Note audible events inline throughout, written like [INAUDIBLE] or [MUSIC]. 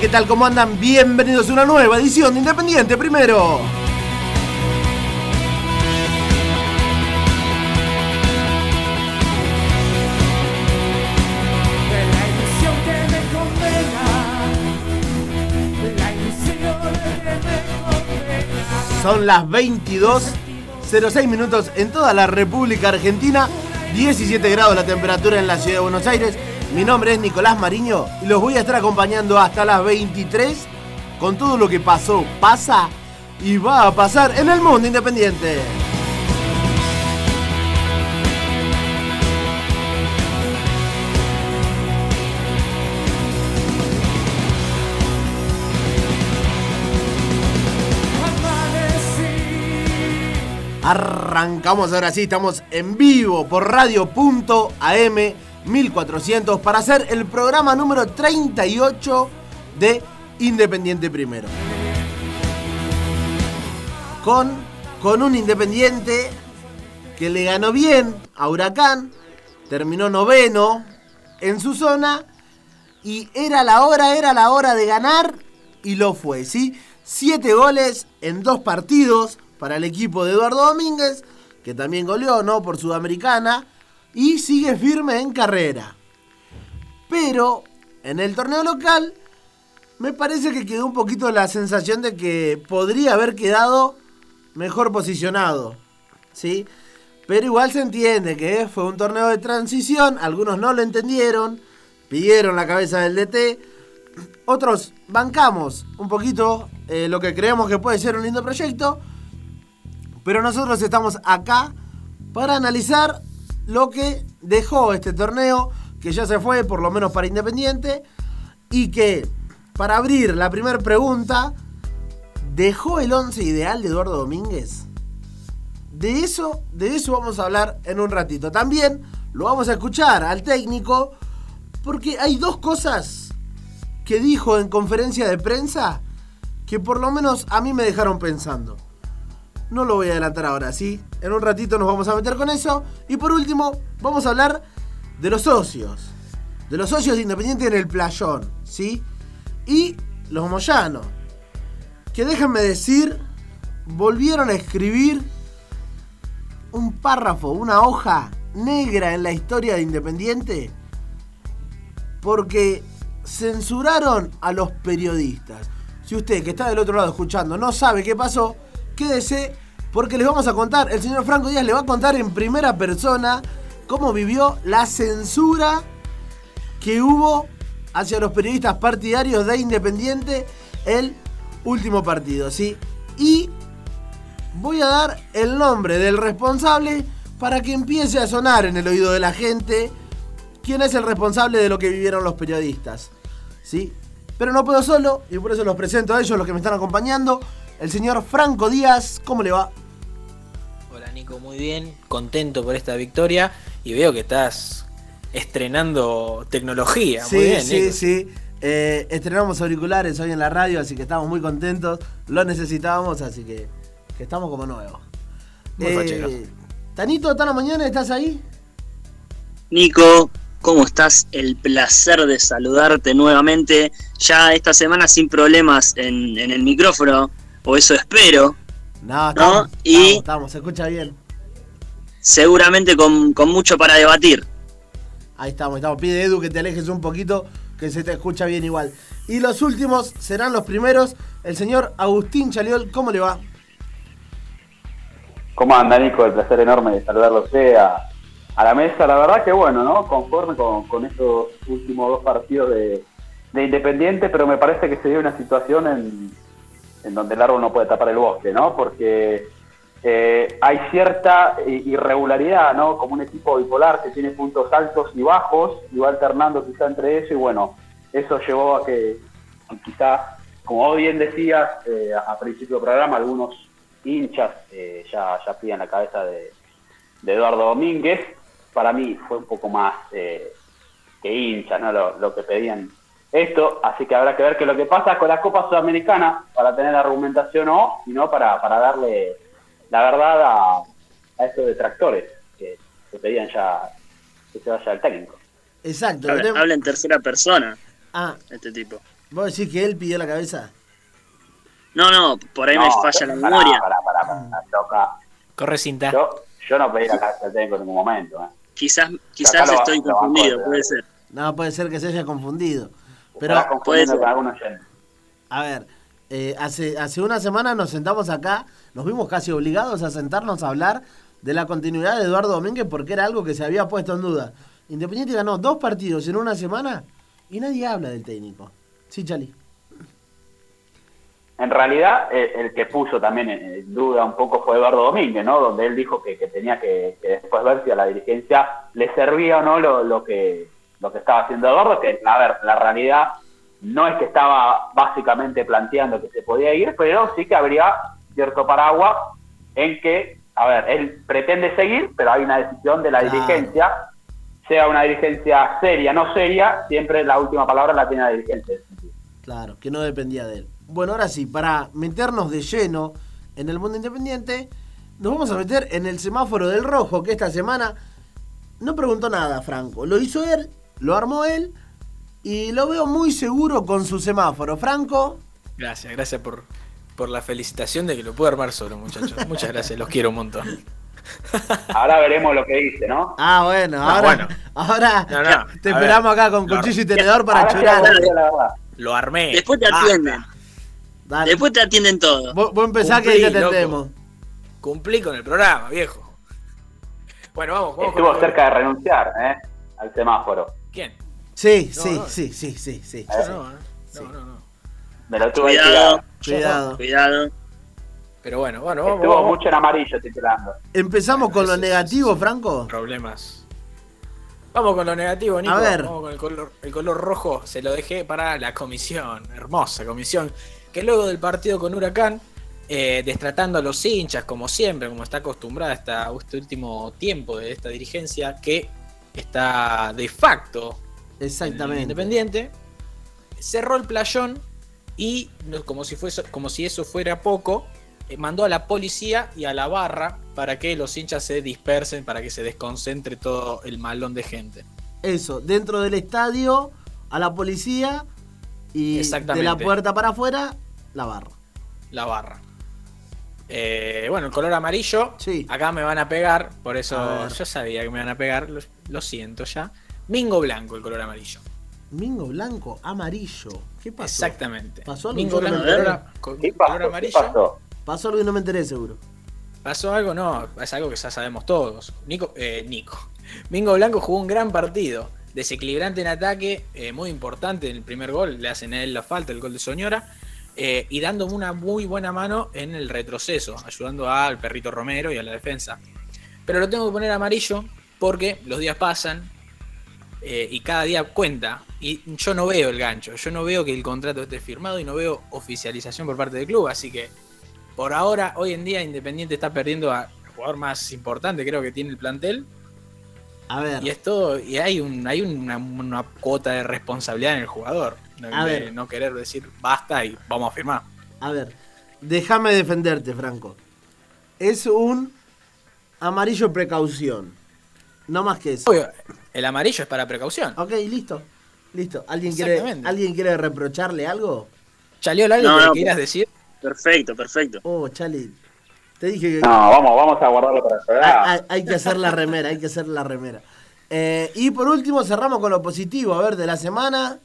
¿qué tal? ¿Cómo andan? Bienvenidos a una nueva edición de Independiente Primero. Son las 22.06 minutos en toda la República Argentina, 17 grados la temperatura en la ciudad de Buenos Aires. Mi nombre es Nicolás Mariño y los voy a estar acompañando hasta las 23 con todo lo que pasó, pasa y va a pasar en el mundo independiente. Arrancamos ahora sí, estamos en vivo por radio.am 1400 para hacer el programa número 38 de Independiente Primero. Con, con un Independiente que le ganó bien a Huracán, terminó noveno en su zona y era la hora, era la hora de ganar y lo fue, ¿sí? Siete goles en dos partidos para el equipo de Eduardo Domínguez, que también goleó, ¿no? Por Sudamericana y sigue firme en carrera. Pero en el torneo local me parece que quedó un poquito la sensación de que podría haber quedado mejor posicionado. ¿Sí? Pero igual se entiende que fue un torneo de transición, algunos no lo entendieron, pidieron la cabeza del DT, otros bancamos un poquito eh, lo que creemos que puede ser un lindo proyecto, pero nosotros estamos acá para analizar lo que dejó este torneo, que ya se fue por lo menos para Independiente, y que, para abrir la primera pregunta, ¿dejó el 11 ideal de Eduardo Domínguez? De eso, de eso vamos a hablar en un ratito. También lo vamos a escuchar al técnico, porque hay dos cosas que dijo en conferencia de prensa que por lo menos a mí me dejaron pensando. No lo voy a adelantar ahora, ¿sí? En un ratito nos vamos a meter con eso. Y por último, vamos a hablar de los socios. De los socios de Independiente en el playón, ¿sí? Y los moyanos. Que déjenme decir, volvieron a escribir un párrafo, una hoja negra en la historia de Independiente. Porque censuraron a los periodistas. Si usted que está del otro lado escuchando no sabe qué pasó, quédese porque les vamos a contar, el señor Franco Díaz le va a contar en primera persona cómo vivió la censura que hubo hacia los periodistas partidarios de Independiente el último partido, ¿sí? Y voy a dar el nombre del responsable para que empiece a sonar en el oído de la gente quién es el responsable de lo que vivieron los periodistas, ¿sí? Pero no puedo solo y por eso los presento a ellos, los que me están acompañando. El señor Franco Díaz, ¿cómo le va? Nico, muy bien, contento por esta victoria y veo que estás estrenando tecnología. Sí, muy bien, sí, sí. Eh, estrenamos auriculares hoy en la radio, así que estamos muy contentos. Lo necesitábamos, así que, estamos como nuevos. Muy eh, Tanito, ¿tan mañana estás ahí? Nico, ¿cómo estás? El placer de saludarte nuevamente. Ya esta semana sin problemas en, en el micrófono, o eso espero. No, estamos, y estamos, se escucha bien. Seguramente con, mucho para debatir. Ahí estamos, estamos. Pide Edu que te alejes un poquito, que se te escucha bien igual. Y los últimos serán los primeros. El señor Agustín Chaliol, ¿cómo le va? ¿Cómo anda, Nico? El placer enorme de saludarlo a, a la mesa. La verdad que bueno, ¿no? Conforme con, estos últimos dos partidos de, de Independiente, pero me parece que se dio una situación en, en donde el árbol no puede tapar el bosque, ¿no? Porque eh, hay cierta irregularidad, ¿no? Como un equipo bipolar que tiene puntos altos y bajos y va alternando quizá entre eso y bueno, eso llevó a que quizá, como bien decías eh, a principio del programa, algunos hinchas eh, ya, ya piden la cabeza de, Eduardo Domínguez. Para mí fue un poco más eh, que hinchas, ¿no? Lo, que pedían esto, así que habrá que ver qué es lo que pasa con la Copa Sudamericana para tener argumentación o, y no para, para darle la verdad a, a estos detractores que, que pedían ya que se vaya el técnico. Exacto. Habla, en tercera persona. Ah. Este tipo. ¿Vos decís que él pidió la cabeza? No, no, por ahí me falla la memoria. Corre cinta. Yo, yo no pedí la cabeza del técnico en ningún momento. ¿eh? Quizás, quizás estoy confundido, puede ser. No, puede ser que se haya confundido. Pero puede ser. A ver, eh, hace, hace una semana nos sentamos acá, nos vimos casi obligados a sentarnos a hablar de la continuidad de Eduardo Domínguez porque era algo que se había puesto en duda. Independiente ganó dos partidos en una semana y nadie habla del técnico. Sí, Chali. En realidad, eh, el, que puso también en duda un poco fue Eduardo Domínguez, ¿no? Donde él dijo que, tenía que, después ver si a la dirigencia le servía o no lo, que, lo que estaba haciendo Eduardo, que, a ver, la realidad no es que estaba básicamente planteando que se podía ir, pero sí que habría cierto paraguas en que, a ver, él pretende seguir, pero hay una decisión de la dirigencia sea una dirigencia seria, no seria, siempre la última palabra la tiene la dirigencia. Claro, que no dependía de él. Bueno, ahora sí, para meternos de lleno en el mundo independiente, nos vamos a meter en el semáforo del rojo, que esta semana no preguntó nada, Franco. Lo hizo él, lo armó él, y lo veo muy seguro con su semáforo. Franco. Gracias, gracias por, por la felicitación de que lo puedo armar solo, muchachos. Muchas gracias, los quiero un montón. Ahora veremos lo que dice, ¿no? Ah, bueno, ahora, ahora te esperamos acá con cuchillo y tenedor para churar. Lo armé. Después te atienden. Después te atienden todo. Vos, vos empezás que te atendemos. Cumplí con el programa, viejo. Bueno, vamos. vamos Estuvo cerca de renunciar, ¿eh? Al semáforo. ¿Quién? Sí, sí, sí, sí, sí, sí, No, no, no, Me lo tuve cuidado, cuidado. Cuidado. Pero bueno, bueno, vamos. Estuvo mucho en amarillo titulando. ¿Empezamos con lo negativo, Franco? Problemas. Vamos con lo negativo, Nico. A ver. Vamos con el color, el color rojo. Se lo dejé para la comisión. Hermosa comisión. Que luego del partido con Huracán, eh, destratando a los hinchas, como siempre, como está acostumbrada hasta este último tiempo de esta dirigencia, que está de facto Exactamente. independiente, cerró el playón y, como si, fuese, como si eso fuera poco, eh, mandó a la policía y a la barra para que los hinchas se dispersen, para que se desconcentre todo el malón de gente. Eso, dentro del estadio, a la policía y de la puerta para afuera, la barra. La barra. Eh, bueno, el color amarillo, sí. acá me van a pegar, por eso yo sabía que me van a pegar, lo, siento ya. Mingo blanco, el color amarillo. Mingo blanco, amarillo. ¿Qué pasó? Exactamente. ¿Pasó algo? Mingo blanco, color, amarillo. Pasó algo y no me enteré seguro. ¿Pasó algo? No, es algo que ya sabemos todos. Nico, eh, Nico. [LAUGHS] Mingo Blanco jugó un gran partido. Desequilibrante en ataque, eh, muy importante en el primer gol. Le hacen a él la falta, el gol de Soñora. Eh, y dando una muy buena mano en el retroceso, ayudando al perrito Romero y a la defensa. Pero lo tengo que poner amarillo porque los días pasan y cada día cuenta. Y yo no veo el gancho, yo no veo que el contrato esté firmado y no veo oficialización por parte del club. Así que por ahora, hoy en día, Independiente está perdiendo al jugador más importante, creo que tiene el plantel. A ver. Y esto, y hay un, hay una, cuota de responsabilidad en el jugador. A ver. no querer decir basta y vamos a firmar. A ver, déjame defenderte, Franco. Es un amarillo precaución. No más que eso. el amarillo es para precaución. Ok, listo. Listo. ¿Alguien quiere, ¿alguien quiere reprocharle algo? ¿Chaleó algo que quieras decir? Perfecto, perfecto. Oh, Chali. Te dije que. No, vamos, vamos a guardarlo para el Hay, que hacer la remera, hay que hacer la remera. Eh, y por último, cerramos con lo positivo, a ver, de la semana.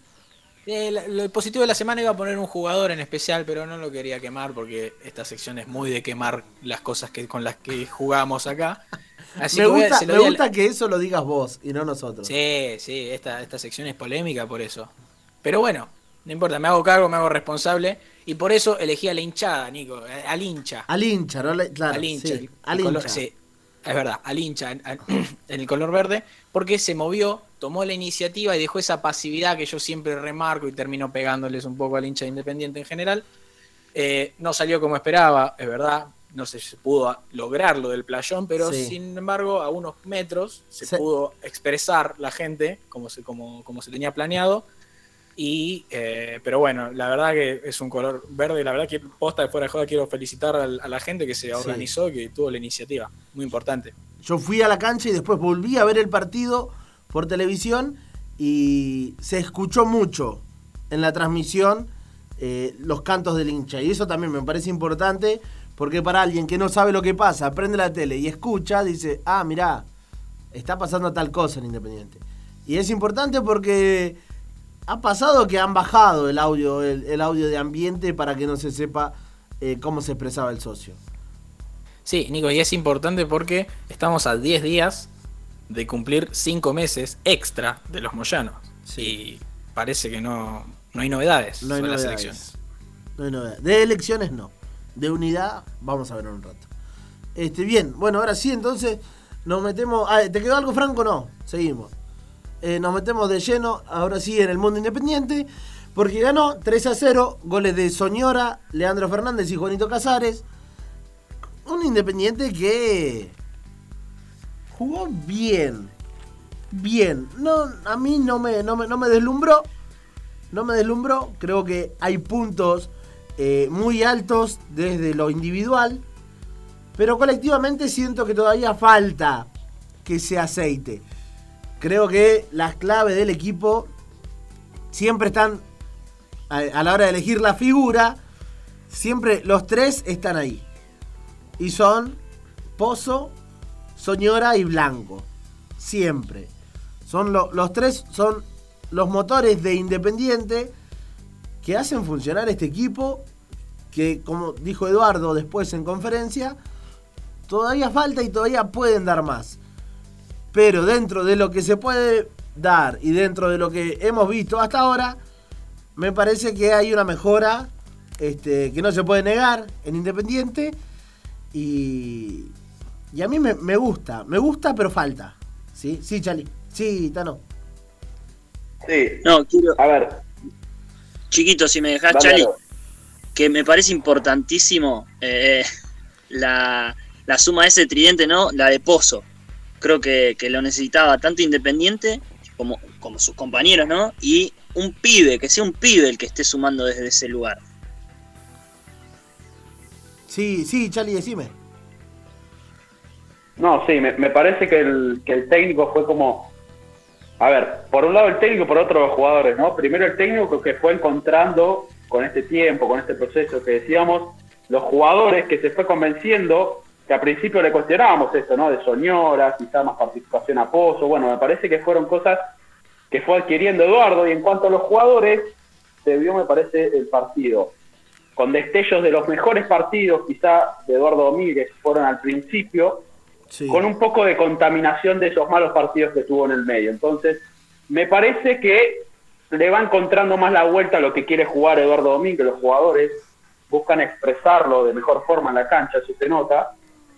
Eh, lo positivo de la semana iba a poner un jugador en especial, pero no lo quería quemar porque esta sección es muy de quemar las cosas que, con las que jugamos acá. [LAUGHS] me gusta, me gusta que eso lo digas vos y no nosotros. Sí, sí, esta, esta sección es polémica por eso. Pero bueno, no importa, me hago cargo, me hago responsable Y por eso elegí a la hinchada, Nico, eh, al hincha. Al hincha, ¿no? Claro, al hincha. sí, al el color- hincha. sí, es verdad, al hincha en el color verde, porque se movió, tomó la iniciativa y dejó esa pasividad que yo siempre remarco y termino pegándoles un poco al hincha de Independiente en general. Eh, no salió como esperaba, es verdad, no se pudo lograr lo del playón, pero Sí. sin embargo a unos metros se Se- pudo expresar la gente como se, como, como se tenía planeado. Y, eh, pero bueno, la verdad que es un color verde. La verdad que posta de fuera de joda quiero felicitar a, la gente que se organizó, que tuvo la iniciativa. Muy importante. Yo fui a la cancha y después volví a ver el partido por televisión y se escuchó mucho en la transmisión eh, los cantos del hincha. Y eso también me parece importante porque para alguien que no sabe lo que pasa, prende la tele y escucha, dice, ah, mirá, está pasando tal cosa en Independiente. Y es importante porque ha pasado que han bajado el audio, el, audio de ambiente para que no se sepa eh, cómo se expresaba el socio. Sí, Nico, y es importante porque estamos a 10 días de cumplir 5 meses extra de los Moyanos. Sí. Y parece que no, no hay novedades No hay sobre las elecciones. No hay novedades. De elecciones no. De unidad, vamos a ver en un rato. Este, bien, bueno, ahora sí, entonces nos metemos. ah, ¿Te quedó algo, Franco? No, seguimos. Eh, nos metemos de lleno, ahora sí, en el mundo independiente, porque ganó 3 a 0, goles de Soñora, Leandro Fernández y Juanito Casares. Un independiente que jugó bien. Bien. No, a mí no me, no me, no me deslumbró no me deslumbró. Creo que hay puntos eh, muy altos desde lo individual. Pero colectivamente siento que todavía falta que se aceite. Creo que las claves del equipo siempre están a, a la hora de elegir la figura. Siempre los tres están ahí. Y son Pozo, Soñora y Blanco. Siempre. Son lo- los tres son los motores de Independiente que hacen funcionar este equipo. Que, como dijo Eduardo después en conferencia, todavía falta y todavía pueden dar más. Pero dentro de lo que se puede dar y dentro de lo que hemos visto hasta ahora, me parece que hay una mejora este, que no se puede negar en Independiente. Y, y a mí me, me gusta, me gusta, pero falta. ¿Sí? Sí, Chali. Sí, Tano. Sí, No, quiero, a ver. chiquito, si me dejás, dale, Chali, que me parece importantísimo eh, la, la suma de ese tridente, ¿no? La de Pozo. Creo que, que lo necesitaba tanto Independiente como, como sus compañeros, ¿no? Y un pibe, que sea un pibe el que esté sumando desde ese lugar. Sí, sí, Chali, decime. No, sí, me, parece que el, que el técnico fue como. A ver, por un lado el técnico, por otro los jugadores, ¿no? Primero el técnico que fue encontrando con este tiempo, con este proceso que decíamos, los jugadores que se fue convenciendo, que al principio le cuestionábamos esto, ¿no? De Soñora, quizá más participación a Pozo, bueno, me parece que fueron cosas que fue adquiriendo Eduardo y en cuanto a los jugadores, se vio, me parece, el partido con destellos de los mejores partidos, quizá de Eduardo Domínguez, fueron al principio, Con un poco de contaminación de esos malos partidos que tuvo en el medio. Entonces, me parece que le va encontrando más la vuelta a lo que quiere jugar Eduardo Domínguez. Los jugadores buscan expresarlo de mejor forma en la cancha, eso se nota,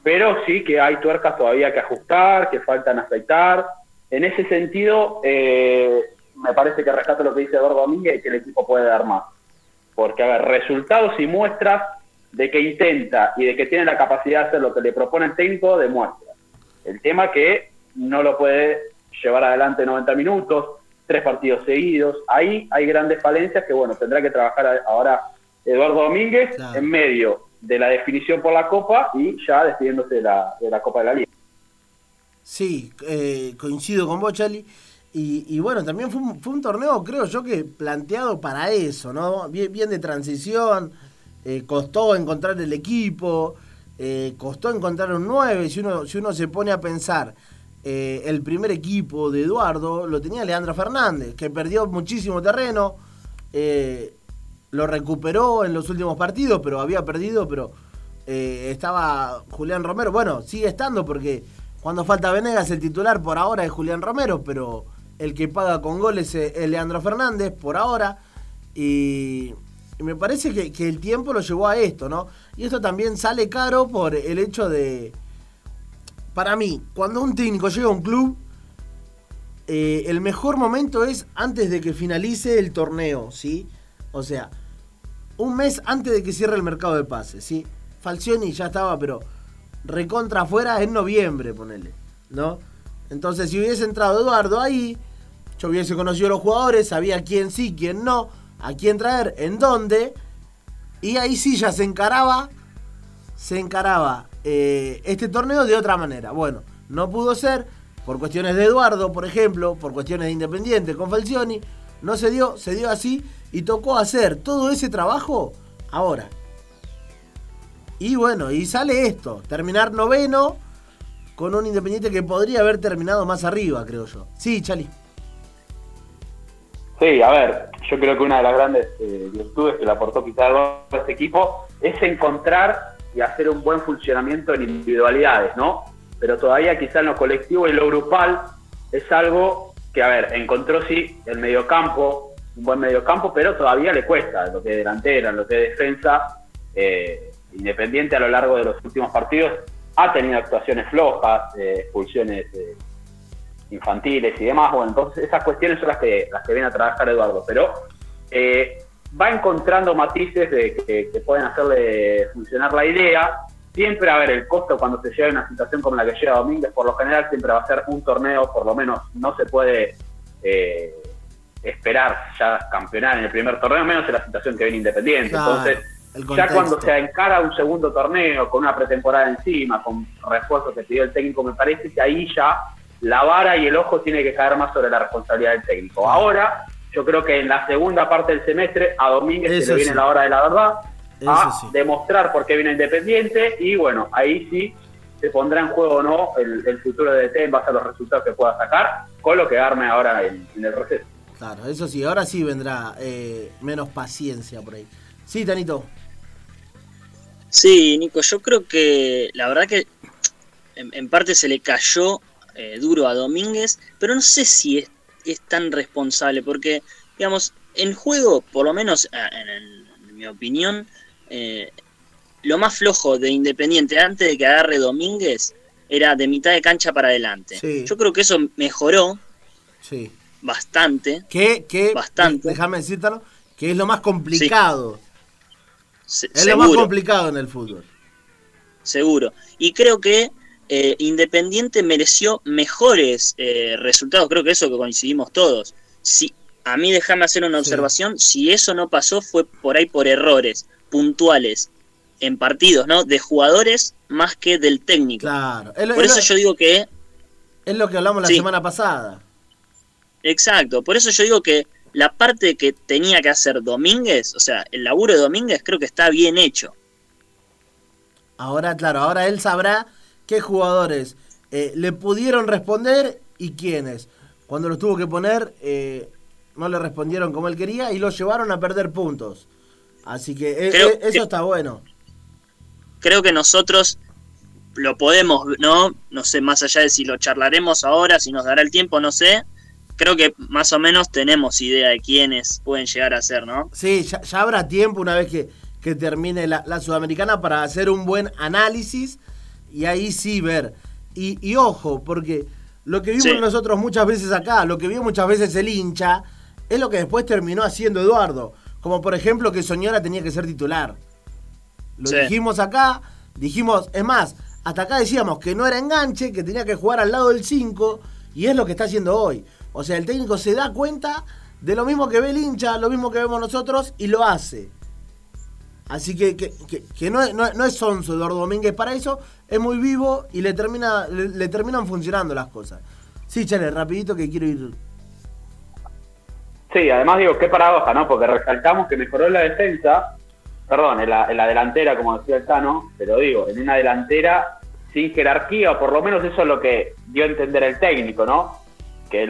pero sí que hay tuercas todavía que ajustar, que faltan aceitar. En ese sentido, eh, me parece que rescato lo que dice Eduardo Domínguez y que el equipo puede dar más. Porque, a ver, resultados y muestras de que intenta y de que tiene la capacidad de hacer lo que le propone el técnico, demuestra. El tema que no lo puede llevar adelante 90 minutos, tres partidos seguidos. Ahí hay grandes falencias que, bueno, tendrá que trabajar ahora Eduardo Domínguez Claro. en medio de la definición por la Copa y ya despidiéndose de la, de la Copa de la Liga. Sí, eh, coincido con vos. Y, y bueno, también fue un, fue un torneo, creo yo, que planteado para eso, ¿no? Bien, bien de transición, eh, costó encontrar el equipo, eh, costó encontrar un 9. Si uno, si uno se pone a pensar, eh, el primer equipo de Eduardo lo tenía Leandro Fernández, que perdió muchísimo terreno, lo recuperó en los últimos partidos, pero había perdido, pero estaba Julián Romero. Bueno, sigue estando porque cuando falta Venegas, el titular por ahora es Julián Romero, pero el que paga con goles es Leandro Fernández por ahora. Y me parece que, que el tiempo lo llevó a esto, ¿no? Y esto también sale caro por el hecho de... Para mí, cuando un técnico llega a un club, eh, el mejor momento es antes de que finalice el torneo, ¿sí? O sea, un mes antes de que cierre el mercado de pases, ¿sí? Falcioni ya estaba, pero recontra afuera en noviembre, ponele, ¿no? Entonces, si hubiese entrado Eduardo ahí, yo hubiese conocido a los jugadores, sabía quién sí, quién no, a quién traer, en dónde, y ahí sí ya se encaraba, se encaraba eh, este torneo de otra manera. Bueno, no pudo ser, por cuestiones de Eduardo, por ejemplo, por cuestiones de Independiente con Falcioni, no se dio, se dio así y tocó hacer todo ese trabajo ahora. Y bueno, y sale esto, terminar noveno con un Independiente que podría haber terminado más arriba, creo yo. Sí, Chali. Sí, a ver, yo creo que una de las grandes eh, virtudes que le aportó quizás a este equipo es encontrar y hacer un buen funcionamiento en individualidades, ¿no? Pero todavía quizá en lo colectivo y lo grupal es algo que, a ver, encontró sí el mediocampo, un buen mediocampo, pero todavía le cuesta, lo que es delantera, lo que es defensa, eh, independiente a lo largo de los últimos partidos, ha tenido actuaciones flojas, eh, expulsiones eh, infantiles y demás. Bueno, entonces esas cuestiones son las que, las que viene a trabajar Eduardo, pero eh, va encontrando matices de que, pueden hacerle funcionar la idea. Siempre, a ver, el costo cuando se llega a una situación como la que llega Domínguez, por lo general siempre va a ser un torneo, por lo menos no se puede esperar ya campeonar en el primer torneo, menos en la situación que viene Independiente. Entonces, ya cuando se encara un segundo torneo con una pretemporada encima, con refuerzos que pidió el técnico, me parece que ahí ya la vara y el ojo tiene que caer más sobre la responsabilidad del técnico. Ahora, yo creo que en la segunda parte del semestre a Domínguez se le viene la hora de la verdad, a demostrar por qué viene Independiente y bueno, ahí sí se pondrá en juego o no el, futuro de DT en base a los resultados que pueda sacar, con lo que arme ahora en, el proceso. Claro, eso sí, ahora sí vendrá eh, menos paciencia por ahí. Sí, Tanito. Sí, Nico, yo creo que la verdad que en, parte se le cayó eh, duro a Domínguez, pero no sé si es, tan responsable, porque, digamos, en juego, por lo menos eh, en, mi opinión, eh, lo más flojo de Independiente antes de que agarre Domínguez era de mitad de cancha para adelante. Yo creo que eso mejoró sí. bastante. ¿Qué? ¿Qué? Bastante. Déjame decírtelo, que es lo más complicado es lo más complicado en el fútbol. Seguro. Y creo que eh, Independiente mereció mejores eh, resultados. Creo que eso que coincidimos todos. Si, a mí déjame hacer una observación. Si eso no pasó fue por ahí por errores puntuales en partidos, ¿no? De jugadores más que del técnico. Claro. por eso yo digo que... Es lo que hablamos la semana pasada. Exacto. Por eso yo digo que la parte que tenía que hacer Domínguez, o sea, el laburo de Domínguez creo que está bien hecho. Ahora, claro, ahora él sabrá qué jugadores eh, le pudieron responder y quiénes. Cuando los tuvo que poner, eh, no le respondieron como él quería y lo llevaron a perder puntos. Así que eh, eso está bueno. Creo que nosotros lo podemos, ¿no? No sé, más allá de si lo charlaremos ahora, si nos dará el tiempo, no sé creo que más o menos tenemos idea de quiénes pueden llegar a ser, ¿no? Sí, ya, habrá tiempo una vez que, termine la, Sudamericana para hacer un buen análisis y ahí sí ver. Y, ojo, porque lo que vimos nosotros muchas veces acá, lo que vio muchas veces el hincha, es lo que después terminó haciendo Eduardo. Como por ejemplo que Soñora tenía que ser titular. Lo dijimos acá, dijimos, es más, hasta acá decíamos que no era enganche, que tenía que jugar al lado del 5, y es lo que está haciendo hoy. O sea, el técnico se da cuenta de lo mismo que ve el hincha, lo mismo que vemos nosotros y lo hace. Así que, que, no, no, es sonso Eduardo Domínguez para eso, es muy vivo y le, termina, le, terminan funcionando las cosas. Sí, Chale, rapidito que quiero ir. Sí, además digo, qué paradoja, ¿no? Porque resaltamos que mejoró la defensa, perdón, en la, delantera, como decía el Tano, pero digo, en una delantera sin jerarquía, o por lo menos eso es lo que dio a entender el técnico, ¿no? que,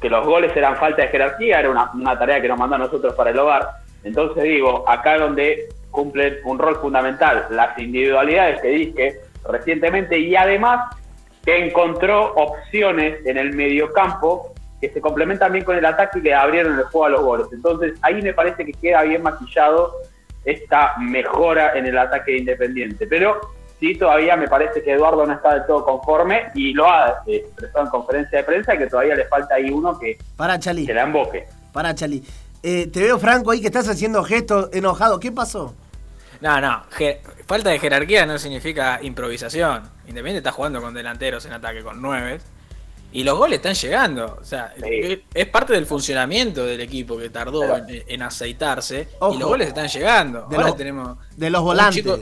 que los goles eran falta de jerarquía, era una, tarea que nos mandó a nosotros para el hogar. Entonces digo, acá donde cumplen un rol fundamental las individualidades que dije recientemente y además que encontró opciones en el mediocampo que se complementan bien con el ataque y le abrieron el juego a los goles. Entonces ahí me parece que queda bien maquillado esta mejora en el ataque de Independiente. Pero sí, todavía me parece que Eduardo no está del todo conforme y lo ha eh, expresado en conferencia de prensa que todavía le falta ahí uno que, Para, Chali. que la emboque. Para, Chali. Eh, te veo, Franco, ahí que estás haciendo gestos enojado. ¿Qué pasó? No, no. falta de jerarquía no significa improvisación. Independiente está jugando con delanteros en ataque con nueve. Y los goles están llegando. O sea, Sí. es parte del funcionamiento del equipo que tardó Pero- en, en aceitarse. Ojo. y los goles están llegando. De Ahora los- tenemos. De los un volantes. chico-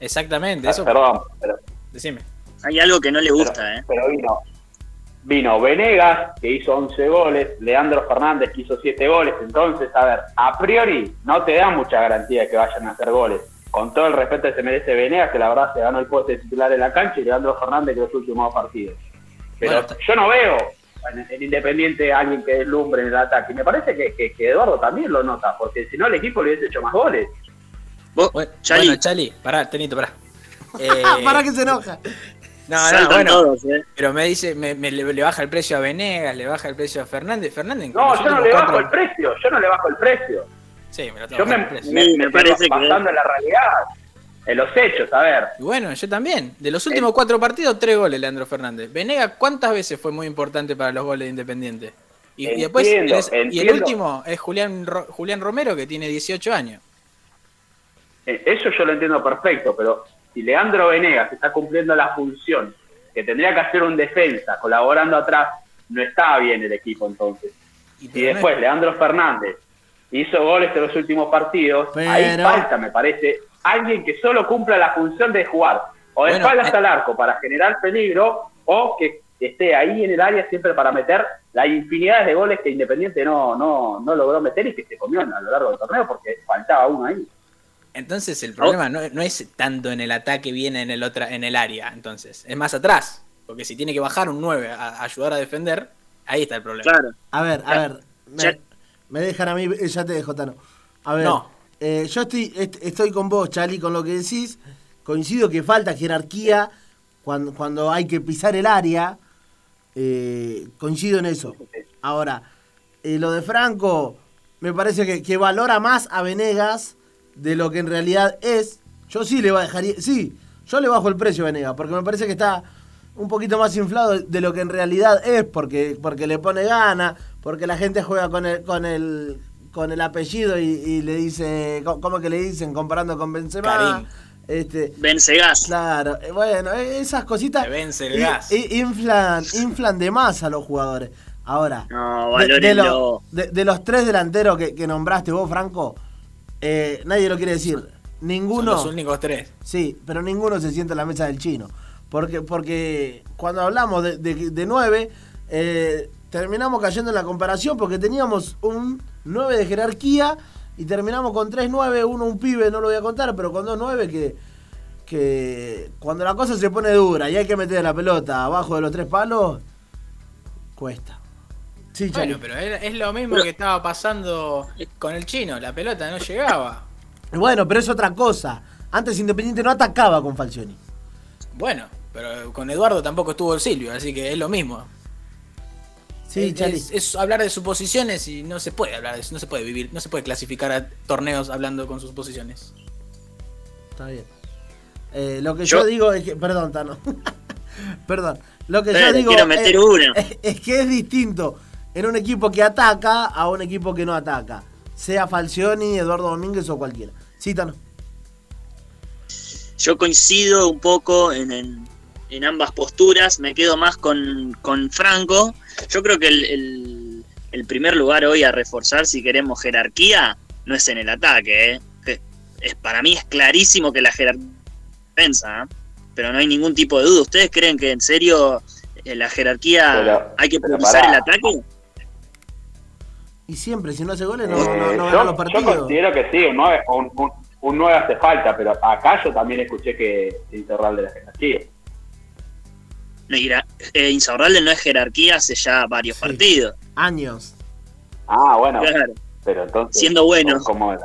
Exactamente, eso. Perdón, pero, Decime. Hay algo que no le gusta, pero, ¿eh? pero vino, vino Venegas, que hizo 11 goles, Leandro Fernández, que hizo 7 goles. Entonces, a ver, a priori no te da mucha garantía de que vayan a hacer goles. Con todo el respeto que se merece Venegas, que la verdad se ganó el puesto de titular en la cancha, y Leandro Fernández que los últimos dos partidos. Pero Bueno, yo no veo en, en Independiente a alguien que deslumbre en el ataque. Y me parece que, que- que Eduardo también lo nota, porque si no el equipo le hubiese hecho más goles. Bueno, Chali, bueno, Chali, pará, Tenito, pará. [LAUGHS] Eh, Para que se enoja. No, no, saltan bueno. todos, ¿eh? Pero me dice, me, me- le, le baja el precio a Venegas, le baja el precio a Fernández. Fernández No, yo no le bajo el precio, yo no le bajo el precio. Sí, me lo Yo tengo precio. me, Sí, me me estoy parece que- basando en la realidad, en los hechos, a ver. Y bueno, yo también. De los últimos cuatro partidos, tres goles, Leandro Fernández. Venegas, ¿cuántas veces fue muy importante para los goles de Independiente? Y, y después, Entiendo, y el último es Julián, Julián Romero, que tiene 18 años. Eh, Eso yo lo entiendo perfecto, pero si Leandro Venegas está cumpliendo la función que tendría que hacer un defensa, colaborando atrás, no está bien el equipo entonces. Y, después es- Leandro Fernández hizo goles en los últimos partidos, Pero- ahí falta, me parece, alguien que solo cumpla la función de jugar, o de Bueno, espaldas eh. al arco para generar peligro, o que esté ahí en el área siempre para meter la infinidad de goles que Independiente no, no, no logró meter y que se comió a lo largo del torneo porque faltaba uno ahí. Entonces el problema no, no es tanto en el ataque, viene en el otra, en el área, entonces. Es más atrás. Porque si tiene que bajar un 9 a, a ayudar a defender, ahí está el problema. Claro. A ver, a ver. Me, me dejan a mí, ya te dejo, Tano. A ver, No. eh, yo estoy, est- estoy con vos, Chali, con lo que decís. Coincido que falta jerarquía cuando, cuando hay que pisar el área. Eh, coincido en eso. Ahora, eh, lo de Franco, me parece que, que valora más a Venegas de lo que en realidad es. Yo sí le bajaría, sí, yo le bajo el precio a Venegas, porque me parece que está un poquito más inflado de lo que en realidad es, porque, porque le pone gana, porque la gente juega con el, con el, con el apellido y, y le dice, ¿cómo que le dicen? Comparando con Benzema. Karim. Este, Vencegas. Claro, eh, bueno, eh, esas cositas vence el gas. inflan, inflan de más a los jugadores. Ahora, No, de, de valórenlo. lo- de- de los tres delanteros que, que nombraste vos, Franco, eh, nadie lo quiere decir. Son Ninguno. los únicos tres. Sí, pero ninguno se sienta en la mesa del chino. Porque, porque cuando hablamos de, de, eh, terminamos cayendo en la comparación porque teníamos un 9 de jerarquía y terminamos con tres 9, uno un pibe, no lo voy a contar, pero con dos 9 que, que cuando la cosa se pone dura y hay que meter la pelota abajo de los tres palos, cuesta. Sí. Bueno, pero es, lo mismo Pero- que estaba pasando con el chino. La pelota no llegaba. Bueno, pero es otra cosa. Antes Independiente no atacaba con Falcioni. Bueno, pero con Eduardo tampoco estuvo el Silvio, así que es lo mismo. Sí, es, es- es hablar de suposiciones y no se puede hablar de eso, no se puede vivir, no se puede clasificar a torneos hablando con sus posiciones. Está bien. Eh, lo que yo, Yo- digo es que. Perdón, Tano. [LAUGHS] perdón. Lo que yo digo quiero meter es, uno. es- es que es distinto en un equipo que ataca a un equipo que no ataca. Sea Falcioni, Eduardo Domínguez o cualquiera. Sí, Tano. Yo coincido un poco en, en- en ambas posturas, me quedo más con, con Franco. Yo creo que el, el- el primer lugar hoy a reforzar, si queremos jerarquía, no es en el ataque. ¿eh? Es, para mí es clarísimo que la jerarquía es defensa, ¿eh? pero no hay ningún tipo de duda. ¿Ustedes creen que en serio eh, la jerarquía Pero- hay que priorizar el ataque? Y siempre, si no hace goles, no, Eh, no, no yo, gana los yo partidos. considero que sí, un 9, un, un, un 9 hace falta, pero acá yo también escuché que se hizo rol de la jerarquía. No, Ira- eh, Insaurralde no es jerarquía hace ya varios Sí. partidos. Años. Ah, bueno, Claro. pero entonces... Siendo bueno. ¿cómo era?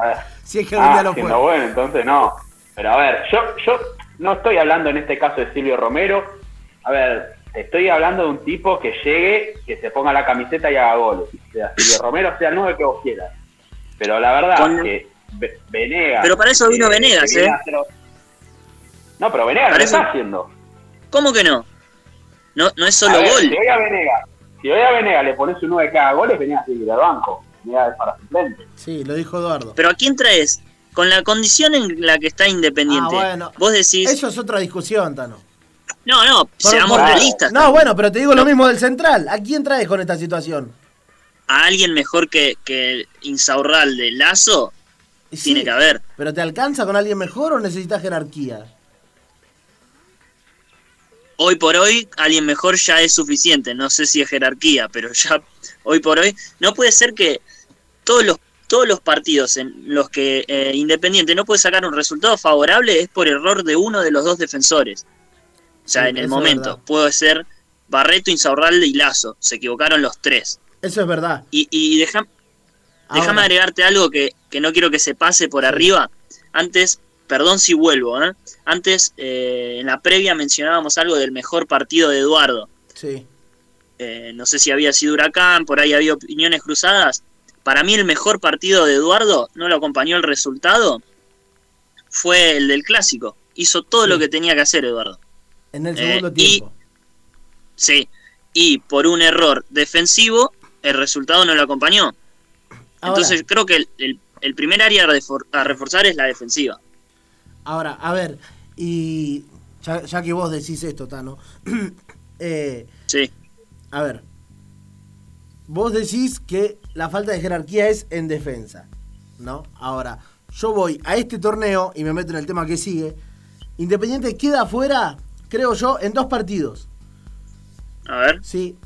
A ver, Si es que ah, lo siendo fue. bueno, entonces no. Pero a ver, yo, yo no estoy hablando en este caso de Silvio Romero. A ver, te estoy hablando de un tipo que llegue, que se ponga la camiseta y haga goles. O sea, si Romero sea el 9 que vos quieras. Pero la verdad Con- que Ve- Venegas. Pero para eso vino eh, Venegas, ¿eh? No, pero Venegas lo está haciendo. ¿Cómo que no? No, no es A solo ver, gol. Si hoy a Venegas, si hoy a Venegas le pones un 9 que haga goles, Venegas tiene que ir al banco. Venegas es para suplente. Sí, lo dijo Eduardo. Pero ¿a quién traes? Con la condición en la que está Independiente. Ah, bueno. Vos decís, Eso es otra discusión, Tano. No, no, seamos por- realistas. No, bueno, pero te digo lo mismo del central. ¿A quién traes con esta situación? A alguien mejor que, que Insaurralde, Lazo, Y sí, tiene que haber. ¿Pero te alcanza con alguien mejor o necesitas jerarquía? Hoy por hoy, alguien mejor ya es suficiente. No sé si es jerarquía, pero ya hoy por hoy. No puede ser que todos los, todos los partidos en los que eh, Independiente no puede sacar un resultado favorable es por error de uno de los dos defensores. O sea, en el eso momento. Puede ser Barreto, Insaurralde y Lazo. Se equivocaron los tres. Eso es verdad. Y, y deja- déjame agregarte algo que, que no quiero que se pase por arriba. Antes, perdón si vuelvo, ¿eh? antes eh, en la previa mencionábamos algo del mejor partido de Eduardo. Sí. Eh, no sé si había sido Huracán, por ahí había opiniones cruzadas. Para mí el mejor partido de Eduardo, no lo acompañó el resultado, fue el del clásico. Hizo todo Sí. lo que tenía que hacer Eduardo. En el Eh, segundo y- tiempo. Sí. Y por un error defensivo, el resultado no lo acompañó. Ahora, Entonces creo que el, el- el primer área a refor- a reforzar es la defensiva. ahora, a ver, y ya, ya que vos decís esto, Tano, [CLEARS THROAT] eh, Sí, a ver, vos decís que la falta de jerarquía es en defensa, ¿no? Ahora, yo voy a este torneo y me meto en el tema que sigue. Independiente queda afuera, creo yo, en dos partidos. a ver. Sí,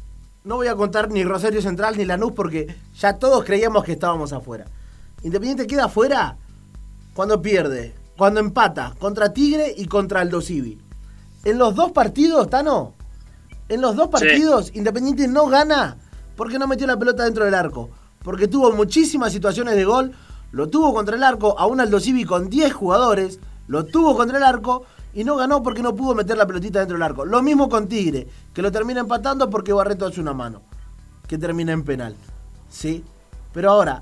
no voy a contar ni Rosario Central ni Lanús porque ya todos creíamos que estábamos afuera. Independiente queda afuera cuando pierde, cuando empata contra Tigre y contra Aldo Civi. En los dos partidos, Tano, en los dos Sí. partidos, Independiente no gana porque no metió la pelota dentro del arco. Porque tuvo muchísimas situaciones de gol, lo tuvo contra el arco, a un Aldo Civi con 10 jugadores, lo tuvo contra el arco y no ganó porque no pudo meter la pelotita dentro del arco. Lo mismo con Tigre, que lo termina empatando porque Barreto hace una mano, que termina en penal. ¿Sí? Pero ahora,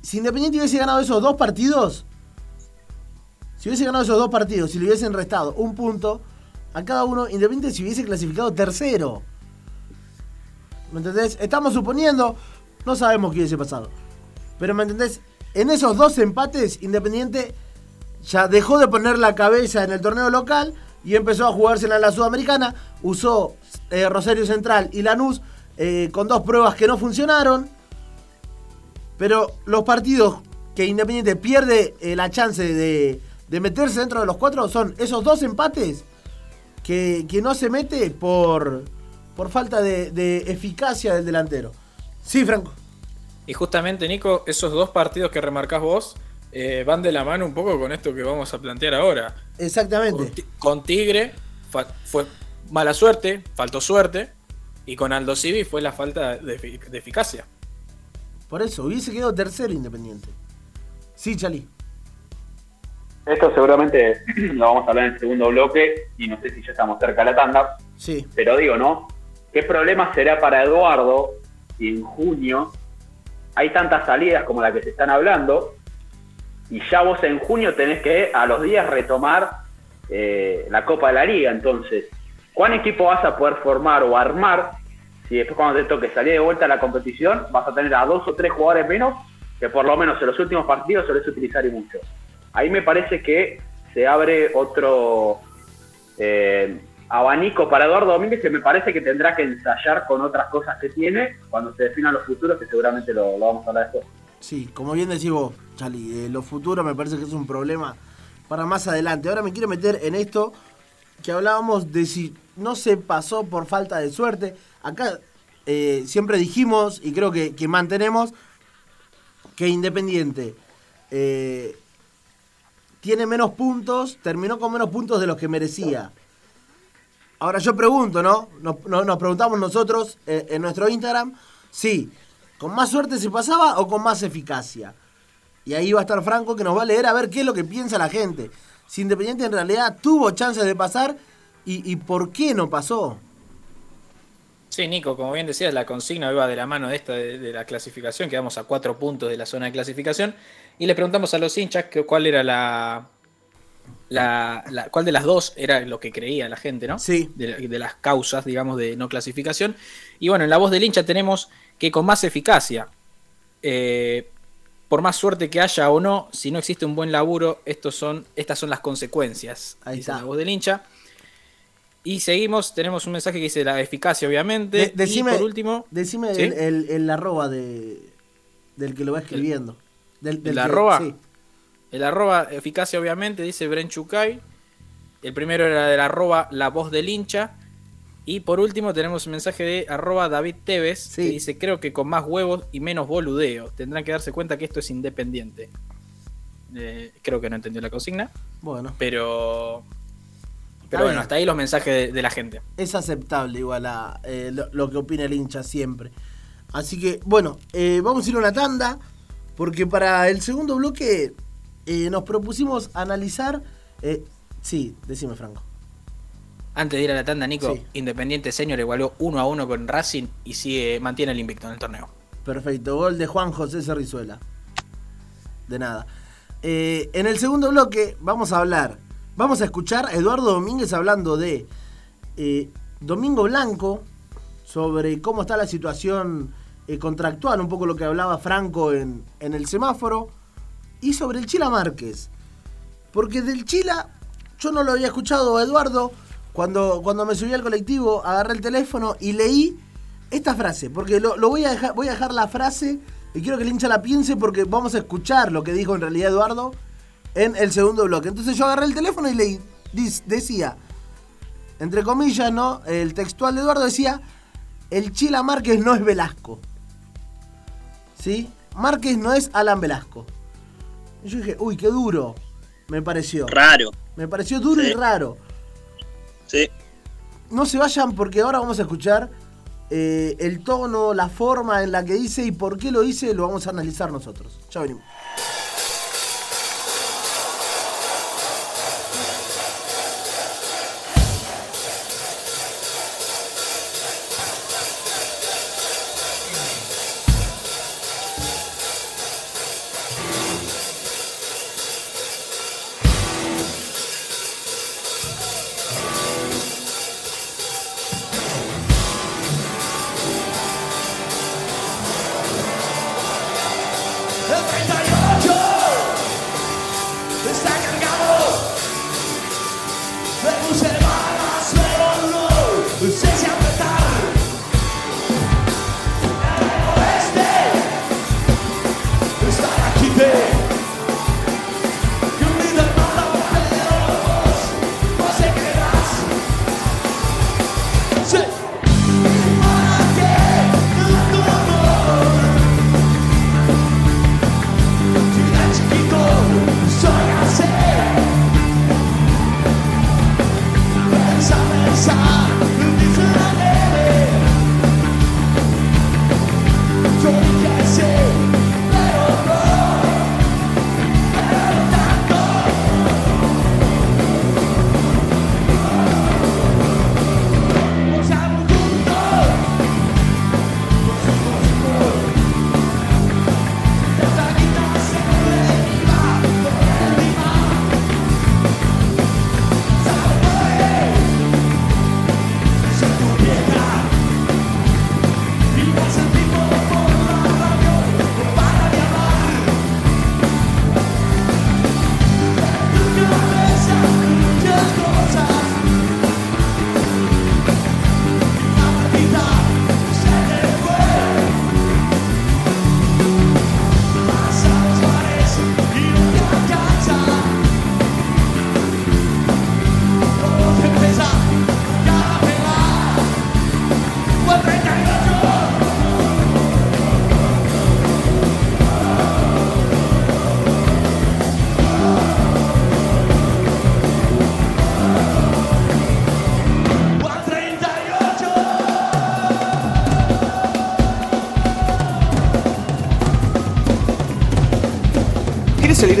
si Independiente hubiese ganado esos dos partidos, si hubiese ganado esos dos partidos, si le hubiesen restado un punto a cada uno, Independiente se hubiese clasificado tercero. ¿Me entendés? Estamos suponiendo, no sabemos qué hubiese pasado. Pero ¿me entendés? En esos dos empates, Independiente ya dejó de poner la cabeza en el torneo local y empezó a jugársela en la Sudamericana. Usó eh, Rosario Central y Lanús eh, con dos pruebas que no funcionaron. Pero los partidos que Independiente pierde eh, la chance de, de meterse dentro de los cuatro son esos dos empates que, que no se mete por, por falta de, de eficacia del delantero. Sí, Franco. Y justamente, Nico, esos dos partidos que remarcás vos eh, van de la mano un poco con esto que vamos a plantear ahora. Exactamente. Con Tigre fa- fue mala suerte, faltó suerte, y con Aldo Civi fue la falta de eficacia. Por eso, hubiese quedado tercero Independiente. Sí, Chali. Esto seguramente [CLEARS THROAT] lo vamos a hablar en el segundo bloque y no sé si ya estamos cerca de la tanda, Sí. pero digo, ¿no? ¿Qué problema será para Eduardo si en junio hay tantas salidas como la que se están hablando y ya vos en junio tenés que a los días retomar eh, la Copa de la Liga? Entonces, ¿cuán equipo vas a poder formar o armar si después cuando te toque salir de vuelta a la competición vas a tener a dos o tres jugadores menos que por lo menos en los últimos partidos solés utilizar y mucho? Ahí me parece que se abre otro eh, abanico para Eduardo Domínguez que me parece que tendrá que ensayar con otras cosas que tiene cuando se definan los futuros, que seguramente lo, lo vamos a hablar después. Sí, como bien decís vos, Chali, eh, lo futuro me parece que es un problema para más adelante. Ahora me quiero meter en esto que hablábamos de si no se pasó por falta de suerte. Acá eh, siempre dijimos, y creo que, que mantenemos, que Independiente eh, tiene menos puntos, terminó con menos puntos de los que merecía. Ahora yo pregunto, ¿no? Nos, no- nos preguntamos nosotros eh, en nuestro Instagram, sí, ¿con más suerte se pasaba o con más eficacia? Y ahí va a estar Franco que nos va a leer a ver qué es lo que piensa la gente. Si Independiente en realidad tuvo chances de pasar y, y por qué no pasó. Sí, Nico, como bien decías, la consigna iba de la mano de esta de, de la clasificación, quedamos a cuatro puntos de la zona de clasificación, y le preguntamos a los hinchas que, cuál era la, la, la- cuál de las dos era lo que creía la gente, ¿no? Sí. De, de las causas, digamos, de no clasificación. Y bueno, en la voz del hincha tenemos que con más eficacia, eh, por más suerte que haya o no, si no existe un buen laburo, estos son, estas son las consecuencias. Ahí está. la voz del hincha. Y seguimos, tenemos un mensaje que dice la eficacia, obviamente. De- decime, y por último, decime ¿Sí? el, el- el arroba de, del que lo va escribiendo. Del, del ¿El que- arroba? sí. el arroba eficacia, obviamente, dice Bren Chucay. El primero era del arroba la voz del hincha. Y por último tenemos un mensaje de arroba David Tevez Sí. que dice creo que con más huevos y menos boludeo. Tendrán que darse cuenta que esto es independiente. Eh, creo que no entendió la consigna. Bueno, Pero. Pero bueno, bien. hasta ahí los mensajes de, de la gente. es aceptable igual a, eh, lo, lo que opina el hincha siempre. Así que, bueno, eh, vamos a ir a una tanda, porque para el segundo bloque nos propusimos analizar... sí, decime Franco. Antes de ir a la tanda, Nico, Sí. Independiente Senior igualó 1 a 1 con Racing y sigue, mantiene el invicto en el torneo. Perfecto, gol de Juan José Cerrizuela. De nada. Eh, en el segundo bloque vamos a hablar, vamos a escuchar a Eduardo Domínguez hablando de eh, Domingo Blanco, sobre cómo está la situación eh, contractual, un poco lo que hablaba Franco en, en el semáforo, y sobre el Chila Márquez. Porque del Chila yo no lo había escuchado a Eduardo. Cuando, cuando me subí al colectivo, agarré el teléfono y leí esta frase. Porque lo, lo voy, a dejar, voy a dejar la frase y quiero que el hincha la piense porque vamos a escuchar lo que dijo en realidad Eduardo en el segundo bloque. Entonces yo agarré el teléfono y leí. Decía, entre comillas, ¿no? El textual de Eduardo decía, el Chila Márquez no es Velasco. ¿Sí? Márquez no es Alan Velasco. Y yo dije, uy, qué duro. Me pareció. Raro. Me pareció duro y raro. Sí. No se vayan porque ahora vamos a escuchar eh, el tono, la forma en la que dice y por qué lo dice, lo vamos a analizar nosotros. Ya venimos.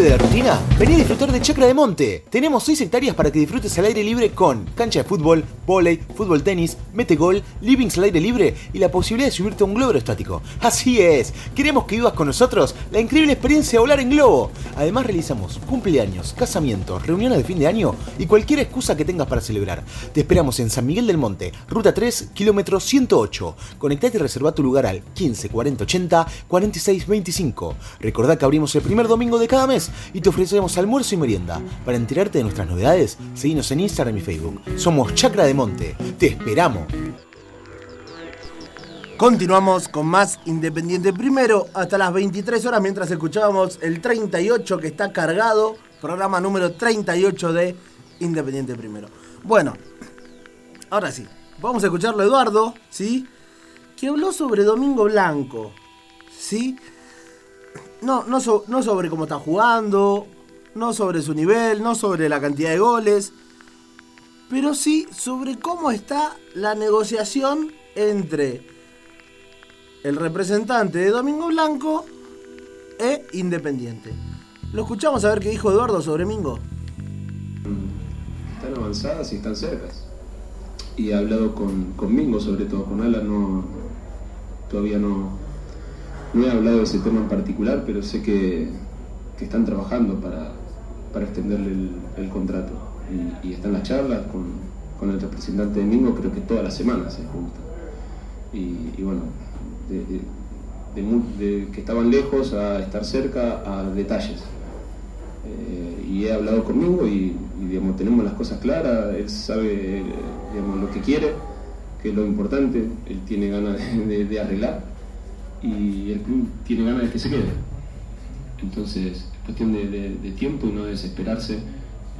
De la rutina? Vení a disfrutar de Chacra de Monte. Tenemos 6 hectáreas para que disfrutes al aire libre con cancha de fútbol, vóley, fútbol tenis, metegol, livings al aire libre y la posibilidad de subirte a un globo aerostático. Así es, queremos que vivas con nosotros la increíble experiencia de volar en globo. Además realizamos cumpleaños, casamientos, reuniones de fin de año y cualquier excusa que tengas para celebrar. Te esperamos en San Miguel del Monte, ruta 3, kilómetro 108. Conectate y reserva tu lugar al 15 40 80 46 25. Recordá que abrimos el primer domingo de cada mes y te ofrecemos almuerzo y merienda. Para enterarte de nuestras novedades, seguinos en Instagram y Facebook. Somos Chacra de Monte. Te esperamos. Continuamos con más Independiente Primero hasta las 23 horas mientras escuchábamos el 38 que está cargado, programa número 38 de Independiente Primero. Bueno, ahora sí, vamos a escucharlo Eduardo, ¿sí? Que habló sobre Domingo Blanco, ¿sí? No, no, so- no sobre cómo está jugando, no sobre su nivel, no sobre la cantidad de goles, pero sí sobre cómo está la negociación entre el representante de Domingo Blanco e Independiente. Lo escuchamos a ver qué dijo Eduardo sobre Mingo. Están avanzadas y están cercas. Y he hablado con, con Mingo sobre todo, con Alan no, todavía no, no he hablado de ese tema en particular, pero sé que, que están trabajando para, para extenderle el, el contrato. Y, están las charlas con, con el representante de Mingo, creo que todas las semanas se juntan. Y, y bueno, de, que estaban lejos a estar cerca a detalles. Eh, y he hablado conmigo y, y, tenemos las cosas claras, él sabe lo que quiere, que es lo importante, él tiene ganas de, arreglar y el club tiene ganas de que se quede. Entonces, es cuestión de- de tiempo y no desesperarse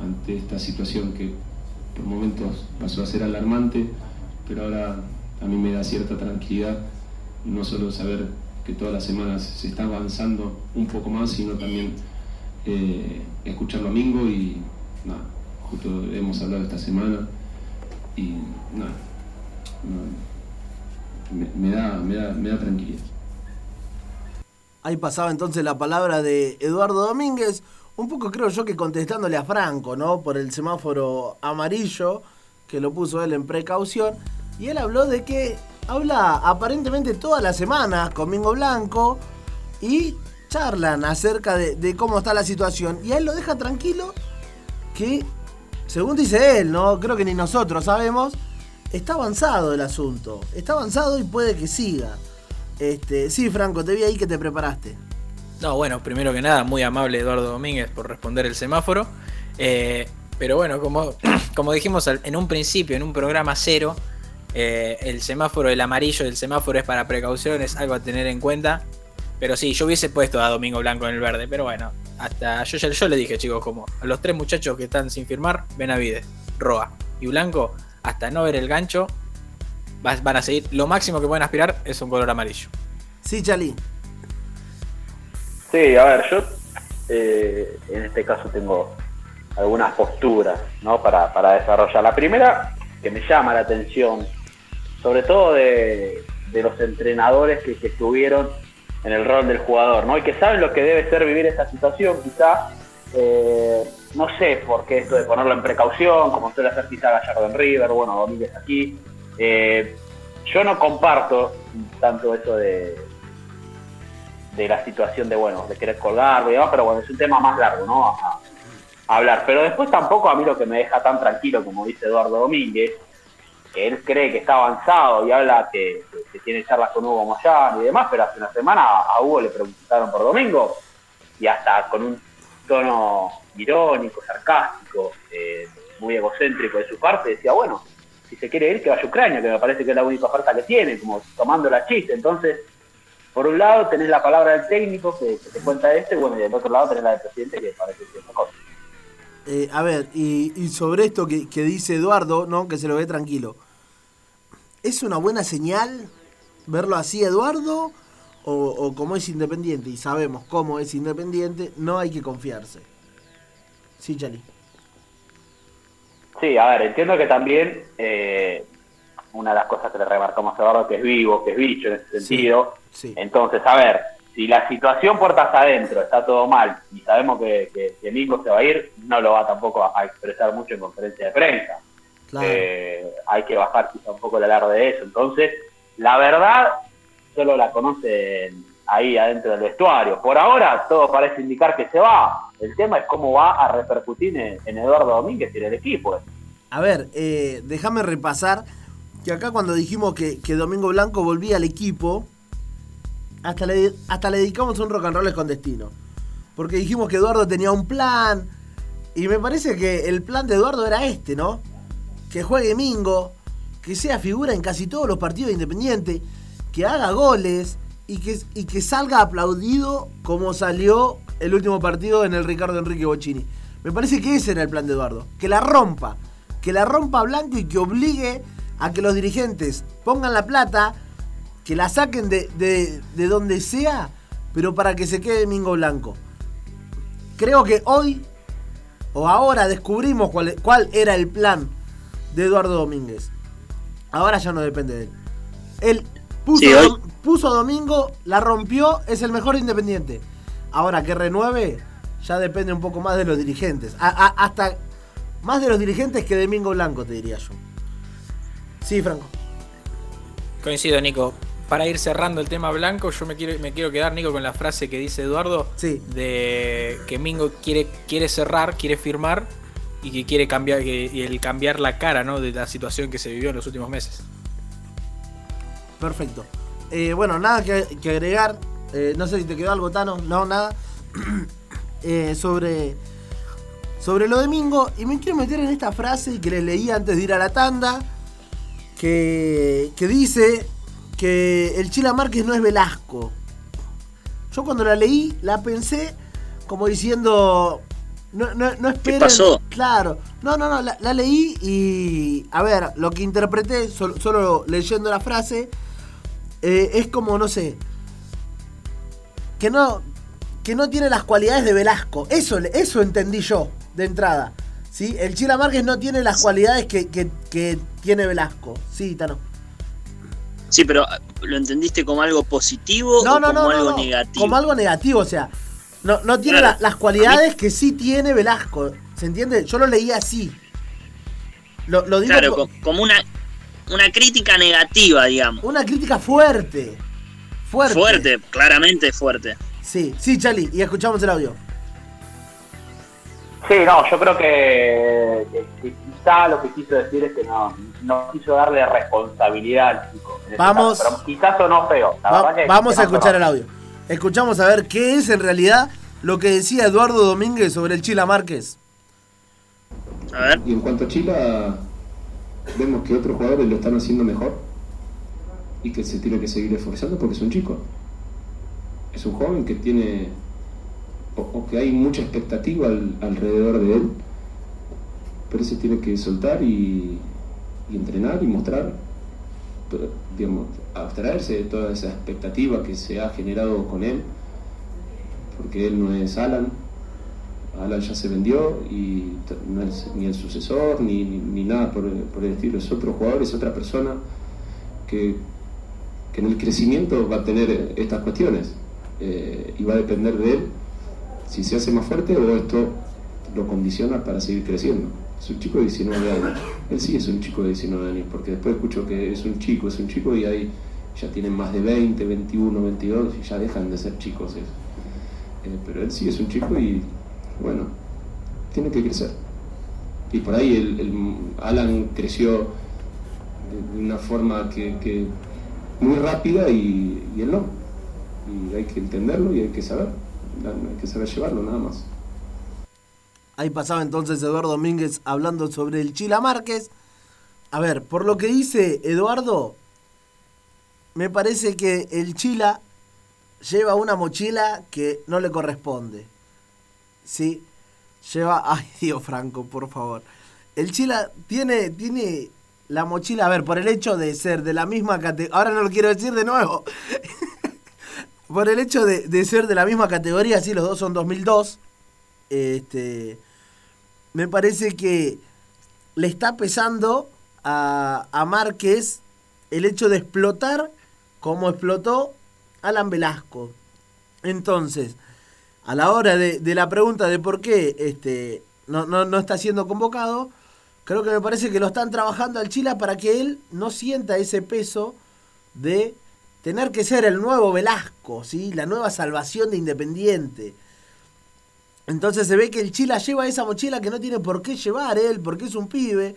ante esta situación que por momentos pasó a ser alarmante, pero ahora a mí me da cierta tranquilidad no solo saber que todas las semanas se está avanzando un poco más, sino también eh, escucharlo a Mingo y nada, justo hemos hablado esta semana y nada, me, me da, me, da, me da tranquilidad. Ahí pasaba entonces la palabra de Eduardo Domínguez, un poco creo yo que contestándole a Franco, ¿no? Por el semáforo amarillo que lo puso él en precaución. Y él habló de que habla aparentemente todas las semanas con Mingo Blanco y charlan acerca de, cómo está la situación. Y él lo deja tranquilo que, según dice él, ¿no? Creo que ni nosotros sabemos, está avanzado el asunto. Está avanzado y puede que siga. Este, sí, Franco, te vi ahí que te preparaste. No, bueno, primero que nada, muy amable Eduardo Domínguez por responder el semáforo. Eh, pero bueno, como, [CLEARS THROAT] como dijimos en un principio, en un programa cero, eh, el semáforo, el amarillo del semáforo es para precauciones, algo a tener en cuenta. Pero sí, yo hubiese puesto a Domingo Blanco en el verde, pero bueno, hasta yo, yo le dije, chicos, como a los tres muchachos que están sin firmar, Benavides, Roa y Blanco, hasta no ver el gancho, va- van a seguir. Lo máximo que pueden aspirar es un color amarillo. Sí, Chalí. Sí, a ver, yo eh, en este caso tengo algunas posturas ¿no? para, para desarrollar. La primera, que me llama la atención, sobre todo de, de los entrenadores que, que estuvieron en el rol del jugador, ¿no? Y que saben lo que debe ser vivir esta situación, quizá, eh, no sé por qué esto de ponerlo en precaución, como suele hacer quizá Gallardo en River, bueno, Domínguez aquí. Eh, yo no comparto tanto eso de, de la situación de, bueno, de querer colgarlo y demás, pero bueno, es un tema más largo, ¿no? A, a hablar. Pero después tampoco a mí lo que me deja tan tranquilo, como dice Eduardo Domínguez, él cree que está avanzado y habla que, tiene charlas con Hugo Moyano y demás, pero hace una semana a Hugo le preguntaron por Domingo y hasta con un tono irónico, sarcástico, eh, muy egocéntrico de su parte, decía, bueno, si se quiere ir, que vaya a Ucrania, que me parece que es la única oferta que tiene, como tomando la chiste. Entonces, por un lado tenés la palabra del técnico que, que te cuenta esto, y bueno, y del otro lado tenés la del presidente que parece que es mejor. Eh, a ver, y, y sobre esto que, que dice Eduardo, ¿no? Que se lo ve tranquilo. ¿Es una buena señal verlo así, Eduardo? O, o como es independiente y sabemos cómo es independiente, no hay que confiarse. Sí, Chali. Sí, a ver, entiendo que también eh, una de las cosas que le remarcamos a Eduardo que es vivo, que es bicho en ese sentido. Sí. Entonces, a ver, si la situación puertas adentro está todo mal y sabemos que, que, se va a ir, no lo va tampoco a, a expresar mucho en conferencia de prensa. Claro. Eh, hay que bajar quizá un poco el alarde de eso. Entonces, la verdad, solo la conocen ahí adentro del vestuario. Por ahora, todo parece indicar que se va. El tema es cómo va a repercutir en, en Eduardo Domínguez y en el equipo. A ver, eh, déjame repasar que acá cuando dijimos que, que Domingo Blanco volvía al equipo, hasta le, hasta le dedicamos un rock and roll con destino. Porque dijimos que Eduardo tenía un plan. Y me parece que el plan de Eduardo era este, ¿no? Que juegue Mingo, que sea figura en casi todos los partidos de Independiente, que haga goles y que, y que salga aplaudido como salió el último partido en el Ricardo Enrique Bocini. Me parece que ese era el plan de Eduardo. Que la rompa. Que la rompa Blanco y que obligue a que los dirigentes pongan la plata, que la saquen de, de- de donde sea, pero para que se quede Mingo Blanco. Creo que hoy o ahora descubrimos cuál, cuál era el plan de Eduardo Domínguez. Ahora ya no depende de él. Él puso, Sí, hoy- puso a Domingo, la rompió, es el mejor independiente. Ahora que renueve, ya depende un poco más de los dirigentes. A- a- hasta más de los dirigentes que de Domingo Blanco, te diría yo. Sí, Franco. Coincido, Nico. Para ir cerrando el tema blanco, yo me quiero, me quiero quedar, Nico, con la frase que dice Eduardo Sí. de que Mingo quiere, quiere cerrar, quiere firmar y que quiere cambiar que- y el cambiar la cara ¿no? de la situación que se vivió en los últimos meses. Perfecto. Eh, bueno, nada que, que agregar. Eh, no sé si te quedó algo, Tano. No, nada. [CLEARS THROAT] Eh, sobre, sobre lo de Mingo. Y me quiero meter en esta frase que les leí antes de ir a la tanda. Que, que dice que el Chila Márquez no es Velasco. Yo cuando la leí, la pensé como diciendo. No, no, no esperen. pasó? Claro. No, no, no. La, la leí y. A ver, lo que interpreté solo, solo leyendo la frase. eh, es como, no sé. Que no. Que no tiene las cualidades de Velasco. Eso, eso entendí yo, de entrada. ¿Sí? El Chila Márquez no tiene las cualidades que, que- que tiene Velasco. Sí, Tano. Sí, pero ¿lo entendiste como algo positivo No, o no, como no, no, algo no. negativo? Como algo negativo, o sea. No, no tiene Claro. la- las cualidades que sí tiene Velasco. ¿Se entiende? Yo lo leí así. Lo, lo digo Claro, co- co- como una, una crítica negativa, digamos. una crítica fuerte. Fuerte. Fuerte, claramente fuerte. Sí, sí, Charlie. Y escuchamos el audio. Sí, no, yo creo que, que- que quizá lo que quiso decir es que no, no quiso darle responsabilidad al chico. ese Vamos. caso, pero quizás sonó feo. La Va- verdad que- vamos que a escuchar sonó. el audio. Escuchamos a ver qué es en realidad lo que decía Eduardo Domínguez sobre el Chila Márquez. A ver. Y en cuanto a Chila, vemos que otros jugadores lo están haciendo mejor y que se tiene que seguir esforzando porque es un chico. Es un joven que tiene, o, que hay mucha expectativa al- alrededor de él, pero se tiene que soltar y, entrenar y mostrar, pero, digamos, abstraerse de toda esa expectativa que se ha generado con él, porque él no es Alan, Alan ya se vendió y no es ni el sucesor ni, ni- nada por, por el estilo. Es otro jugador, es otra persona que, que en el crecimiento va a tener estas cuestiones eh, y va a depender de él si se hace más fuerte o esto lo condiciona para seguir creciendo. Es un chico de 19 años. Él sí es un chico de 19 años, porque después escucho que es un chico, es un chico y ahí ya tienen más de 20, 21, 22 y ya dejan de ser chicos. Eh, pero él sí es un chico y bueno, tiene que crecer. Y por ahí el, Alan creció de, una forma que muy rápida y, y él no. Y hay que entenderlo y hay que saber, hay que saber llevarlo nada más. Ahí pasaba entonces Eduardo Domínguez hablando sobre el Chila Márquez. A ver, por lo que dice Eduardo, me parece que el Chila lleva una mochila que no le corresponde. ¿Sí? Lleva... [LAUGHS] Ay, Dios Franco, por favor. El Chila tiene, tiene la mochila, a ver, por el hecho de ser de la misma categoría... Ahora no lo quiero decir de nuevo. [LAUGHS] por el hecho de, ser de la misma categoría, sí, los dos son 2002. Este, me parece que le está pesando a, a Márquez el hecho de explotar como explotó Alan Velasco. Entonces, a la hora de, de la pregunta de por qué este, no, no, no está siendo convocado, creo que me parece que lo están trabajando al Chila para que él no sienta ese peso de tener que ser el nuevo Velasco, ¿sí? la nueva salvación de Independiente. Entonces se ve que el Chila lleva esa mochila que no tiene por qué llevar él, porque es un pibe,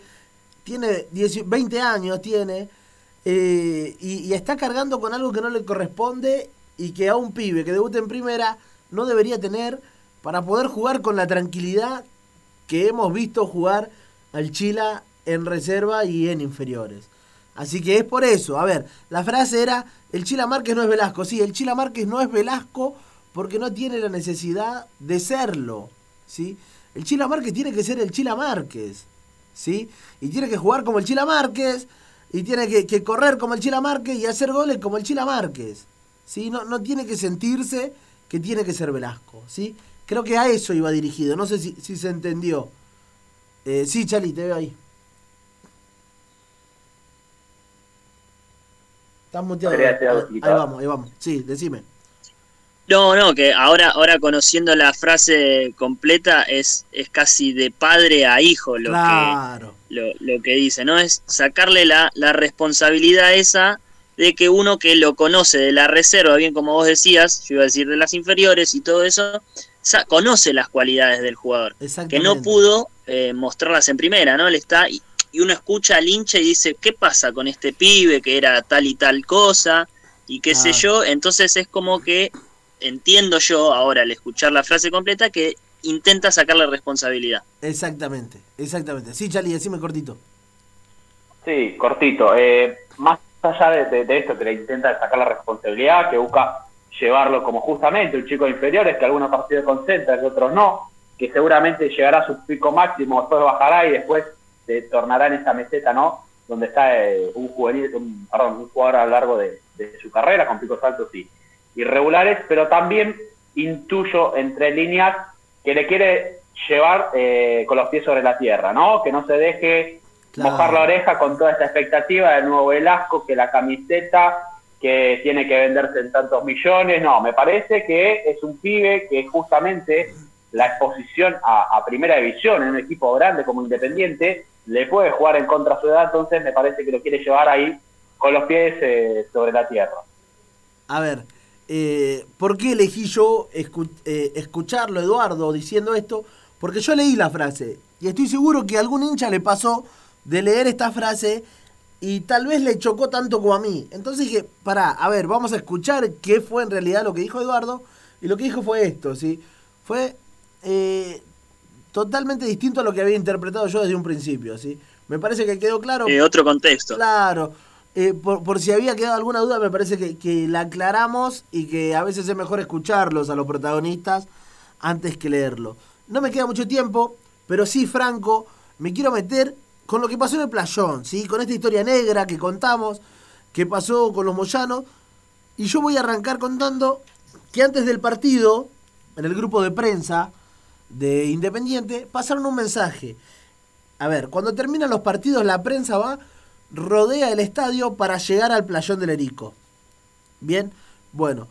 tiene 10 20 años, tiene, eh, y, y está cargando con algo que no le corresponde y que a un pibe que debuta en primera no debería tener para poder jugar con la tranquilidad que hemos visto jugar al Chila en reserva y en inferiores. Así que es por eso. A ver, la frase era, el Chila Márquez no es Velasco. Sí, el Chila Márquez no es Velasco porque no tiene la necesidad de serlo. ¿sí? El Chila Márquez tiene que ser el Chila Márquez. ¿sí? Y tiene que jugar como el Chila Márquez. Y tiene que, correr como el Chila Márquez y hacer goles como el Chila Márquez. ¿sí? No, no tiene que sentirse que tiene que ser Velasco. ¿sí? Creo que a eso iba dirigido. No sé si, si se entendió. Eh, sí, Chali, te veo ahí. Estás muteado. Ahí, vamos, ahí vamos. Sí, decime. No, no, que ahora, ahora conociendo la frase completa es, es casi de padre a hijo lo, claro. que, lo, lo que dice, ¿no? Es sacarle la, la responsabilidad esa de que uno que lo conoce de la reserva, bien como vos decías, yo iba a decir de las inferiores y todo eso, conoce las cualidades del jugador, que Exactamente. no pudo eh, mostrarlas en primera, ¿no? Él está y, uno escucha al hincha y dice, ¿qué pasa con este pibe que era tal y tal cosa? Y qué sé yo, entonces es como que entiendo yo ahora al escuchar la frase completa que intenta sacarle responsabilidad. Exactamente, exactamente. Sí, Chali, decime cortito. Sí, cortito. Eh, más allá de, de- de esto que le intenta sacar la responsabilidad, que busca llevarlo como justamente un chico de inferiores, que algunos partidos concentra, que otros no, que seguramente llegará a su pico máximo, después bajará y después se tornará en esa meseta, ¿no? Donde está eh, un juvenil, un, perdón, un jugador a lo largo de, de su carrera, con picos altos y irregulares, pero también intuyo entre líneas que le quiere llevar eh, con los pies sobre la tierra, ¿no? Que no se deje Claro. mojar la oreja con toda esta expectativa del nuevo Velasco, que la camiseta, que tiene que venderse en tantos millones. No, me parece que es un pibe que justamente la exposición a, a primera división en un equipo grande como Independiente le puede jugar en contra su edad, entonces me parece que lo quiere llevar ahí con los pies eh, sobre la tierra. A ver, eh, ¿por qué elegí yo escu- eh, escucharlo, Eduardo, diciendo esto? Porque yo leí la frase y estoy seguro que algún hincha le pasó de leer esta frase y tal vez le chocó tanto como a mí. Entonces dije, pará, a ver, vamos a escuchar qué fue en realidad lo que dijo Eduardo. Y lo que dijo fue esto, ¿sí? Fue totalmente distinto a lo que había interpretado yo desde un principio, ¿sí? Me parece que quedó claro. Eh, otro contexto. Claro. Eh, por, por si había quedado alguna duda, me parece que, que la aclaramos y que a veces es mejor escucharlos a los protagonistas antes que leerlo. No me queda mucho tiempo, pero sí, Franco, me quiero meter con lo que pasó en el playón, ¿sí? Con esta historia negra que contamos, que pasó con los Moyanos. Y yo voy a arrancar contando que antes del partido, en el grupo de prensa de Independiente, pasaron un mensaje. A ver, cuando terminan los partidos, la prensa va, rodea el estadio para llegar al playón del Erico. Bien, bueno,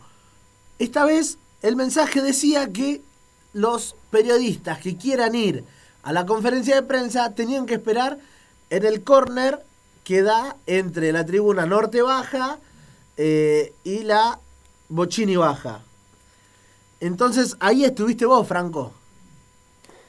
esta vez el mensaje decía que los periodistas que quieran ir a la conferencia de prensa tenían que esperar en el córner que da entre la tribuna norte baja eh, y la Bochini baja. Entonces ahí estuviste vos, Franco.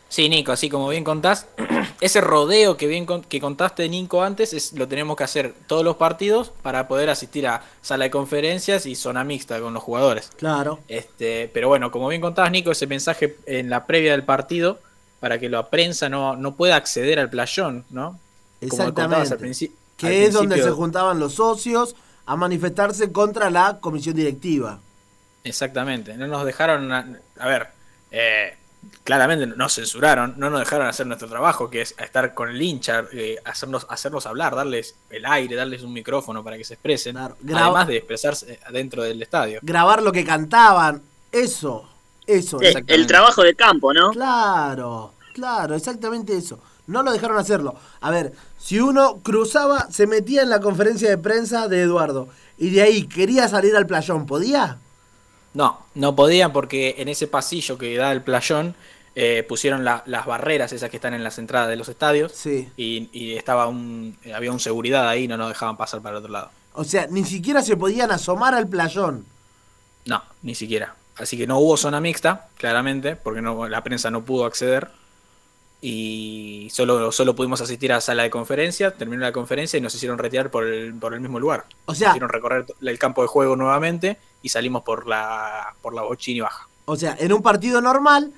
Sí, Nico, así como bien contás, [CLEARS THROAT] ese rodeo que bien con- que contaste, Nico, antes, es, lo tenemos que hacer todos los partidos para poder asistir a sala de conferencias y zona mixta con los jugadores. Claro. Este, pero bueno, como bien contabas, Nico, ese mensaje en la previa del partido para que la prensa no, no pueda acceder al playón, ¿no? Como contabas al Exactamente. al Que es donde se juntaban los socios a manifestarse contra la comisión directiva. Exactamente, no nos dejaron, a, a ver, eh, claramente nos censuraron, no nos dejaron hacer nuestro trabajo, que es estar con el hincha, eh, hacernos, hacernos hablar, darles el aire, darles un micrófono para que se expresen, Claro, graba- además de expresarse dentro del estadio. Grabar lo que cantaban, eso, eso. Eh, exactamente. el trabajo de campo, ¿no? Claro, claro, exactamente eso. No lo dejaron hacerlo. A ver, si uno cruzaba, se metía en la conferencia de prensa de Eduardo y de ahí quería salir al playón, ¿podía? No, no podían porque en ese pasillo que da el playón eh, pusieron la- las barreras esas que están en las entradas de los estadios Sí. y, y estaba un había un seguridad ahí no nos dejaban pasar para el otro lado. O sea, ni siquiera se podían asomar al playón. No, ni siquiera. Así que no hubo zona mixta, claramente, porque no, la prensa no pudo acceder. Y solo, solo pudimos asistir a sala de conferencia, terminó la conferencia y nos hicieron retirar por el, por el mismo lugar. O sea- Nos hicieron recorrer el campo de juego nuevamente y salimos por la, por la Bochini Baja. O sea, en un partido normal,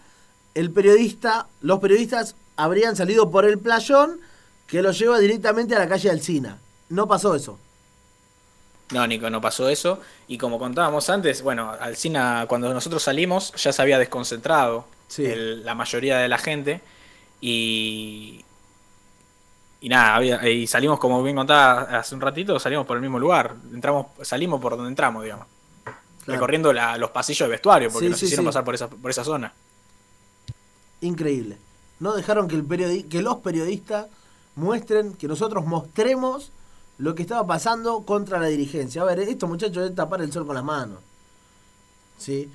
el periodista, los periodistas habrían salido por el playón que los lleva directamente a la calle Alcina. No pasó eso. No, Nico, no pasó eso. Y como contábamos antes, bueno, Alcina, cuando nosotros salimos, ya se había desconcentrado Sí. el- la mayoría de la gente. Y. Y nada, había- y salimos, como bien contaba hace un ratito, salimos por el mismo lugar. Entramos, salimos por donde entramos, digamos. Claro. Recorriendo la- los pasillos de vestuario, porque Sí, nos sí, hicieron sí. pasar por esa, por esa zona. Increíble. No dejaron que, el periodi- que los periodistas muestren, que nosotros mostremos lo que estaba pasando contra la dirigencia. A ver, estos muchachos deben tapar el sol con las manos. ¿Sí?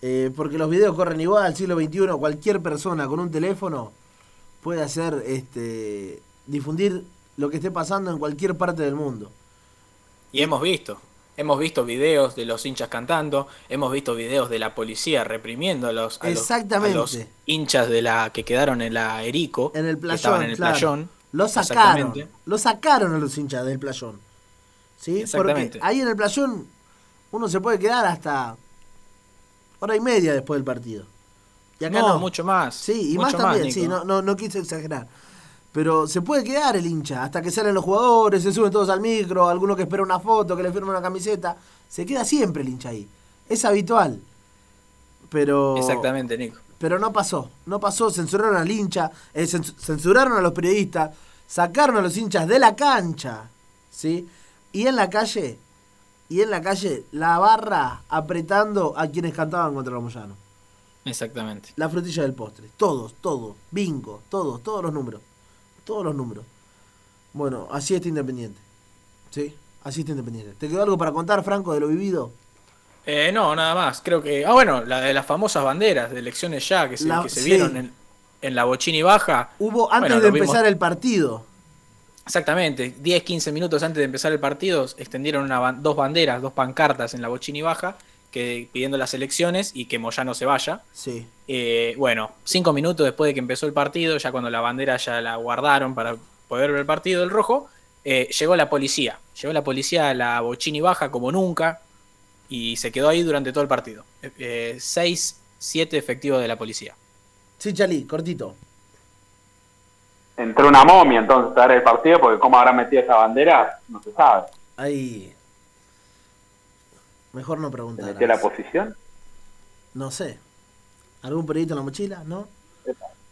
Eh, porque los videos corren igual al siglo XXI. Cualquier persona con un teléfono puede hacer, este, difundir lo que esté pasando en cualquier parte del mundo. Y hemos visto. Hemos visto videos de los hinchas cantando, hemos visto videos de la policía reprimiendo a los, a los- a los hinchas de la que quedaron en la Erico, En el que estaban playón, en el claro. playón. Lo sacaron. Exactamente. Lo sacaron a los hinchas del playón. ¿Sí? Exactamente. Porque ahí en el playón uno se puede quedar hasta hora y media después del partido. Y acá no, no. mucho más. Sí, y mucho más también, sí, no, no, no quise exagerar. Pero se puede quedar el hincha hasta que salen los jugadores, se suben todos al micro, alguno que espera una foto, que le firma una camiseta. Se queda siempre el hincha ahí. Es habitual. Pero. Exactamente, Nico. Pero no pasó, no pasó, censuraron al hincha, eh, cens- censuraron a los periodistas, sacaron a los hinchas de la cancha, ¿sí? Y en la calle, y en la calle, la barra apretando a quienes cantaban contra los Moyanos. Exactamente. La frutilla del postre, todos, todos, bingo, todos, todos los números, todos los números. Bueno, así está Independiente, ¿sí? Así está Independiente. ¿Te quedó algo para contar, Franco, de lo vivido? Eh, no, nada más. Creo que. Ah, bueno, la de las famosas banderas de elecciones ya que se, La- que se sí. vieron en, en la Bochini Baja. Hubo, antes Bueno, de vimos- empezar el partido, Exactamente, 10, 15 minutos antes de empezar el partido, extendieron una dos banderas, dos pancartas en la Bochini Baja, que, pidiendo las elecciones y que Moyano se vaya. sí. Eh, bueno, cinco minutos después de que empezó el partido, ya cuando la bandera ya la guardaron para poder ver el partido del rojo, eh, llegó la policía. Llegó la policía a la Bochini Baja como nunca y se quedó ahí durante todo el partido. Eh, eh, seis, siete efectivos de la policía. Sí, Chalí, cortito. Entró una momia entonces a ver el partido, porque cómo habrá metido esa bandera, no se sabe. Ahí. Mejor no ¿Se preguntar. metió la posición? No sé. ¿Algún periodista en la mochila? ¿No?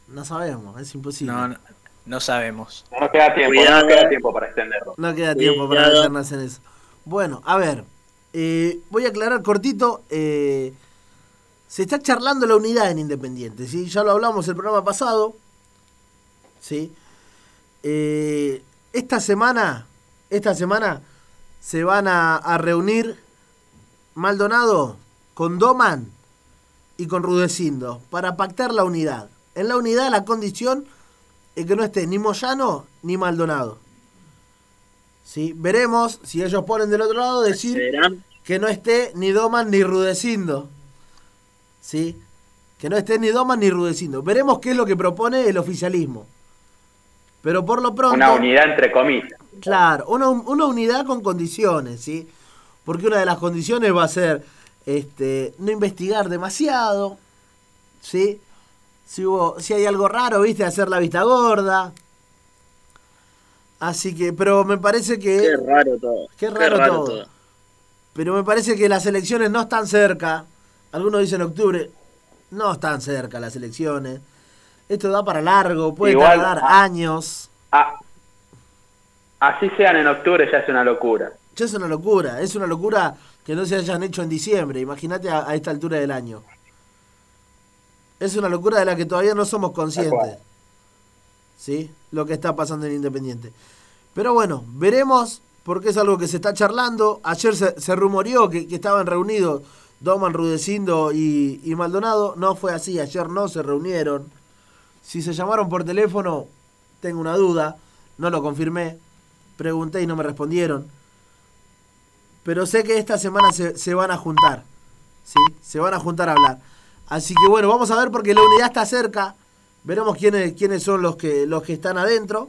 No sabemos, es imposible. No, no, no sabemos. No nos queda tiempo, no nos queda tiempo para extenderlo. No queda tiempo para meternos en eso. Bueno, a ver. eh, voy a aclarar cortito. eh, se está charlando la unidad en Independiente, ¿sí? Ya lo hablamos el programa pasado. ¿Sí? Eh, esta semana, esta semana se van a, a reunir Maldonado con Doman y con Rudecindo para pactar la unidad. En la unidad la condición es que no esté ni Moyano ni Maldonado. ¿Sí? Veremos si ellos ponen del otro lado decir que no esté ni Doman ni Rudecindo. ¿Sí? Que no esté ni Doman ni Rudecindo. Veremos qué es lo que propone el oficialismo. Pero por lo pronto... Una unidad entre comillas. Claro, una, una unidad con condiciones, ¿sí? Porque una de las condiciones va a ser este, no investigar demasiado, ¿sí? Si, hubo, si hay algo raro, ¿viste? Hacer la vista gorda. Así que, pero me parece que... Qué raro todo. Qué raro todo. Pero me parece que las elecciones no están cerca. Algunos dicen octubre. No están cerca las elecciones. Esto da para largo, puede Igual, tardar ah. años. Ah, así sean en octubre ya es una locura. Ya es una locura, es una locura que no se hayan hecho en diciembre, imagínate a, a esta altura del año. Es una locura de la que todavía no somos conscientes. ¿Sí? Lo que está pasando en Independiente. Pero bueno, veremos, porque es algo que se está charlando. Ayer se, se rumoreó que, que estaban reunidos Doman, Rudecindo y, y Maldonado. No fue así, ayer no se reunieron. Si se llamaron por teléfono, tengo una duda, no lo confirmé. Pregunté y no me respondieron. Pero sé que esta semana se, se van a juntar. ¿Sí? Se van a juntar a hablar. Así que bueno, vamos a ver porque la unidad está cerca. Veremos quiénes, quiénes son los que, los que están adentro.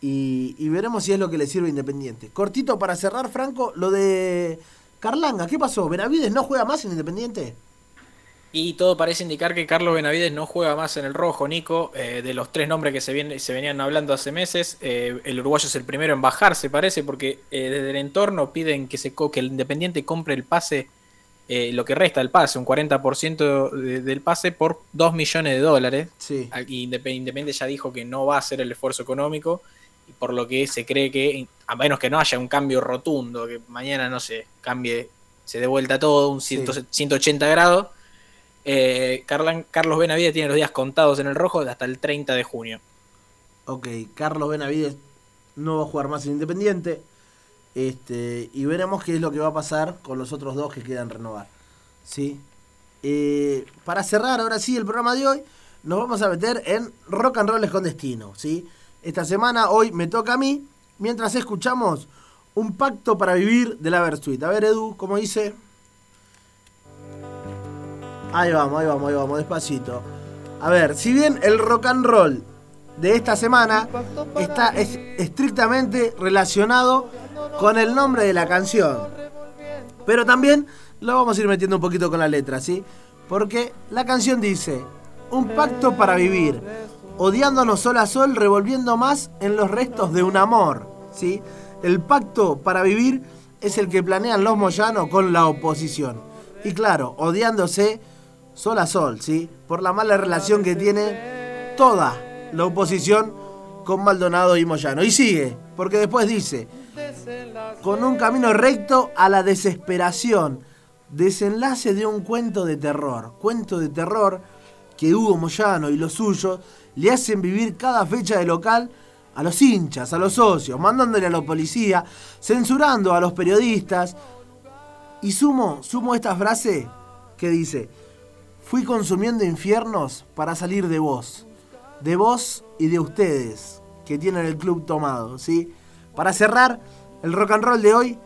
Y, y veremos si es lo que le sirve Independiente. Cortito para cerrar, Franco, lo de Carlanga. ¿Qué pasó? ¿Benavides no juega más en Independiente? Y todo parece indicar que Carlos Benavides no juega más en el rojo, Nico. Eh, de los tres nombres que se, viene- se venían hablando hace meses, eh, el uruguayo es el primero en bajarse, parece, porque eh, desde el entorno piden que, se que el Independiente compre el pase, lo que resta del pase, un 40% de- del pase por 2 millones de dólares. Sí. Y Indep- Independiente ya dijo que no va a hacer el esfuerzo económico, y por lo que se cree que, a menos que no haya un cambio rotundo, que mañana no se cambie, se dé vuelta todo, un 100 180 grados, eh, Carlos Benavides tiene los días contados en el rojo hasta el 30 de junio. Ok, Carlos Benavides no va a jugar más en Independiente. Este, y veremos qué es lo que va a pasar con los otros dos que quedan renovar. ¿Sí? Eh, para cerrar ahora sí el programa de hoy, nos vamos a meter en Rock and Roll con Destino. ¿sí? Esta semana, hoy me toca a mí, mientras escuchamos un pacto para vivir de la Versuit. A ver, Edu, ¿cómo dice? Ahí vamos, ahí vamos, ahí vamos, despacito. A ver, si bien el rock and roll de esta semana está es- estrictamente relacionado con el nombre de la canción. Pero también lo vamos a ir metiendo un poquito con la letra, ¿sí? Porque la canción dice, un pacto para vivir, odiándonos sol a sol, revolviendo más en los restos de un amor, ¿sí? El pacto para vivir es el que planean los moyanos con la oposición. Y claro, odiándose sol a sol, ¿sí? Por la mala relación que tiene toda la oposición con Maldonado y Moyano. Y sigue, porque después dice, con un camino recto a la desesperación, desenlace de un cuento de terror, cuento de terror que Hugo Moyano y los suyos le hacen vivir cada fecha de local a los hinchas, a los socios, mandándole a la policía, censurando a los periodistas. Y sumo, sumo esta frase que dice, fui consumiendo infiernos para salir de vos, de vos y de ustedes que tienen el club tomado, ¿sí? Para cerrar el rock and roll de hoy,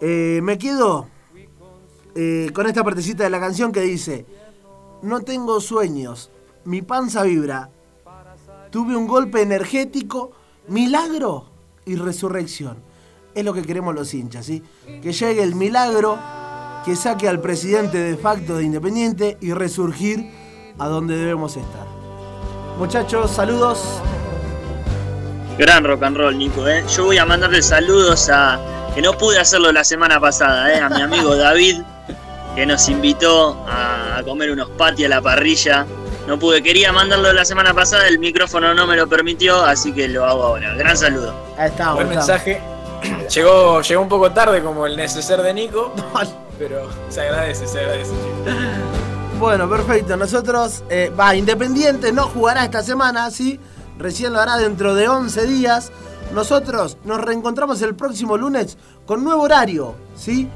eh, me quedo eh, con esta partecita de la canción que dice, no tengo sueños, mi panza vibra, tuve un golpe energético, milagro y resurrección. Es lo que queremos los hinchas, ¿sí? Que llegue el milagro, que saque al presidente de facto de Independiente y resurgir a donde debemos estar. Muchachos, saludos. Gran rock and roll, Nico. ¿eh? Yo voy a mandarle saludos a. que no pude hacerlo la semana pasada, ¿eh? a mi amigo [LAUGHS] David, que nos invitó a, comer unos patis a la parrilla. No pude, quería mandarlo la semana pasada, el micrófono no me lo permitió, así que lo hago ahora. Gran saludo. Ahí estamos. Buen mensaje. [CLEARS THROAT] Llegó, llegó un poco tarde como el neceser de Nico, [LAUGHS] pero se agradece, se agradece. Bueno, perfecto. Nosotros, eh, va, Independiente no jugará esta semana, ¿sí? Recién lo hará dentro de 11 días. Nosotros nos reencontramos el próximo lunes con nuevo horario, ¿sí?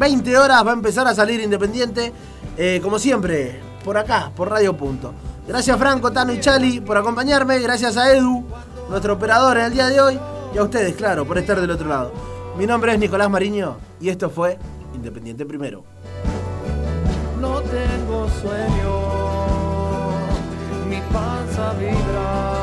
20 horas va a empezar a salir Independiente, eh, como siempre, por acá, por Radio Punto. Gracias Franco, Tano y Chali por acompañarme. Gracias a Edu, nuestro operador en el día de hoy. Y a ustedes, claro, por estar del otro lado. Mi nombre es Nicolás Mariño y esto fue Independiente Primero. no tengo sueño, mi panza vibra.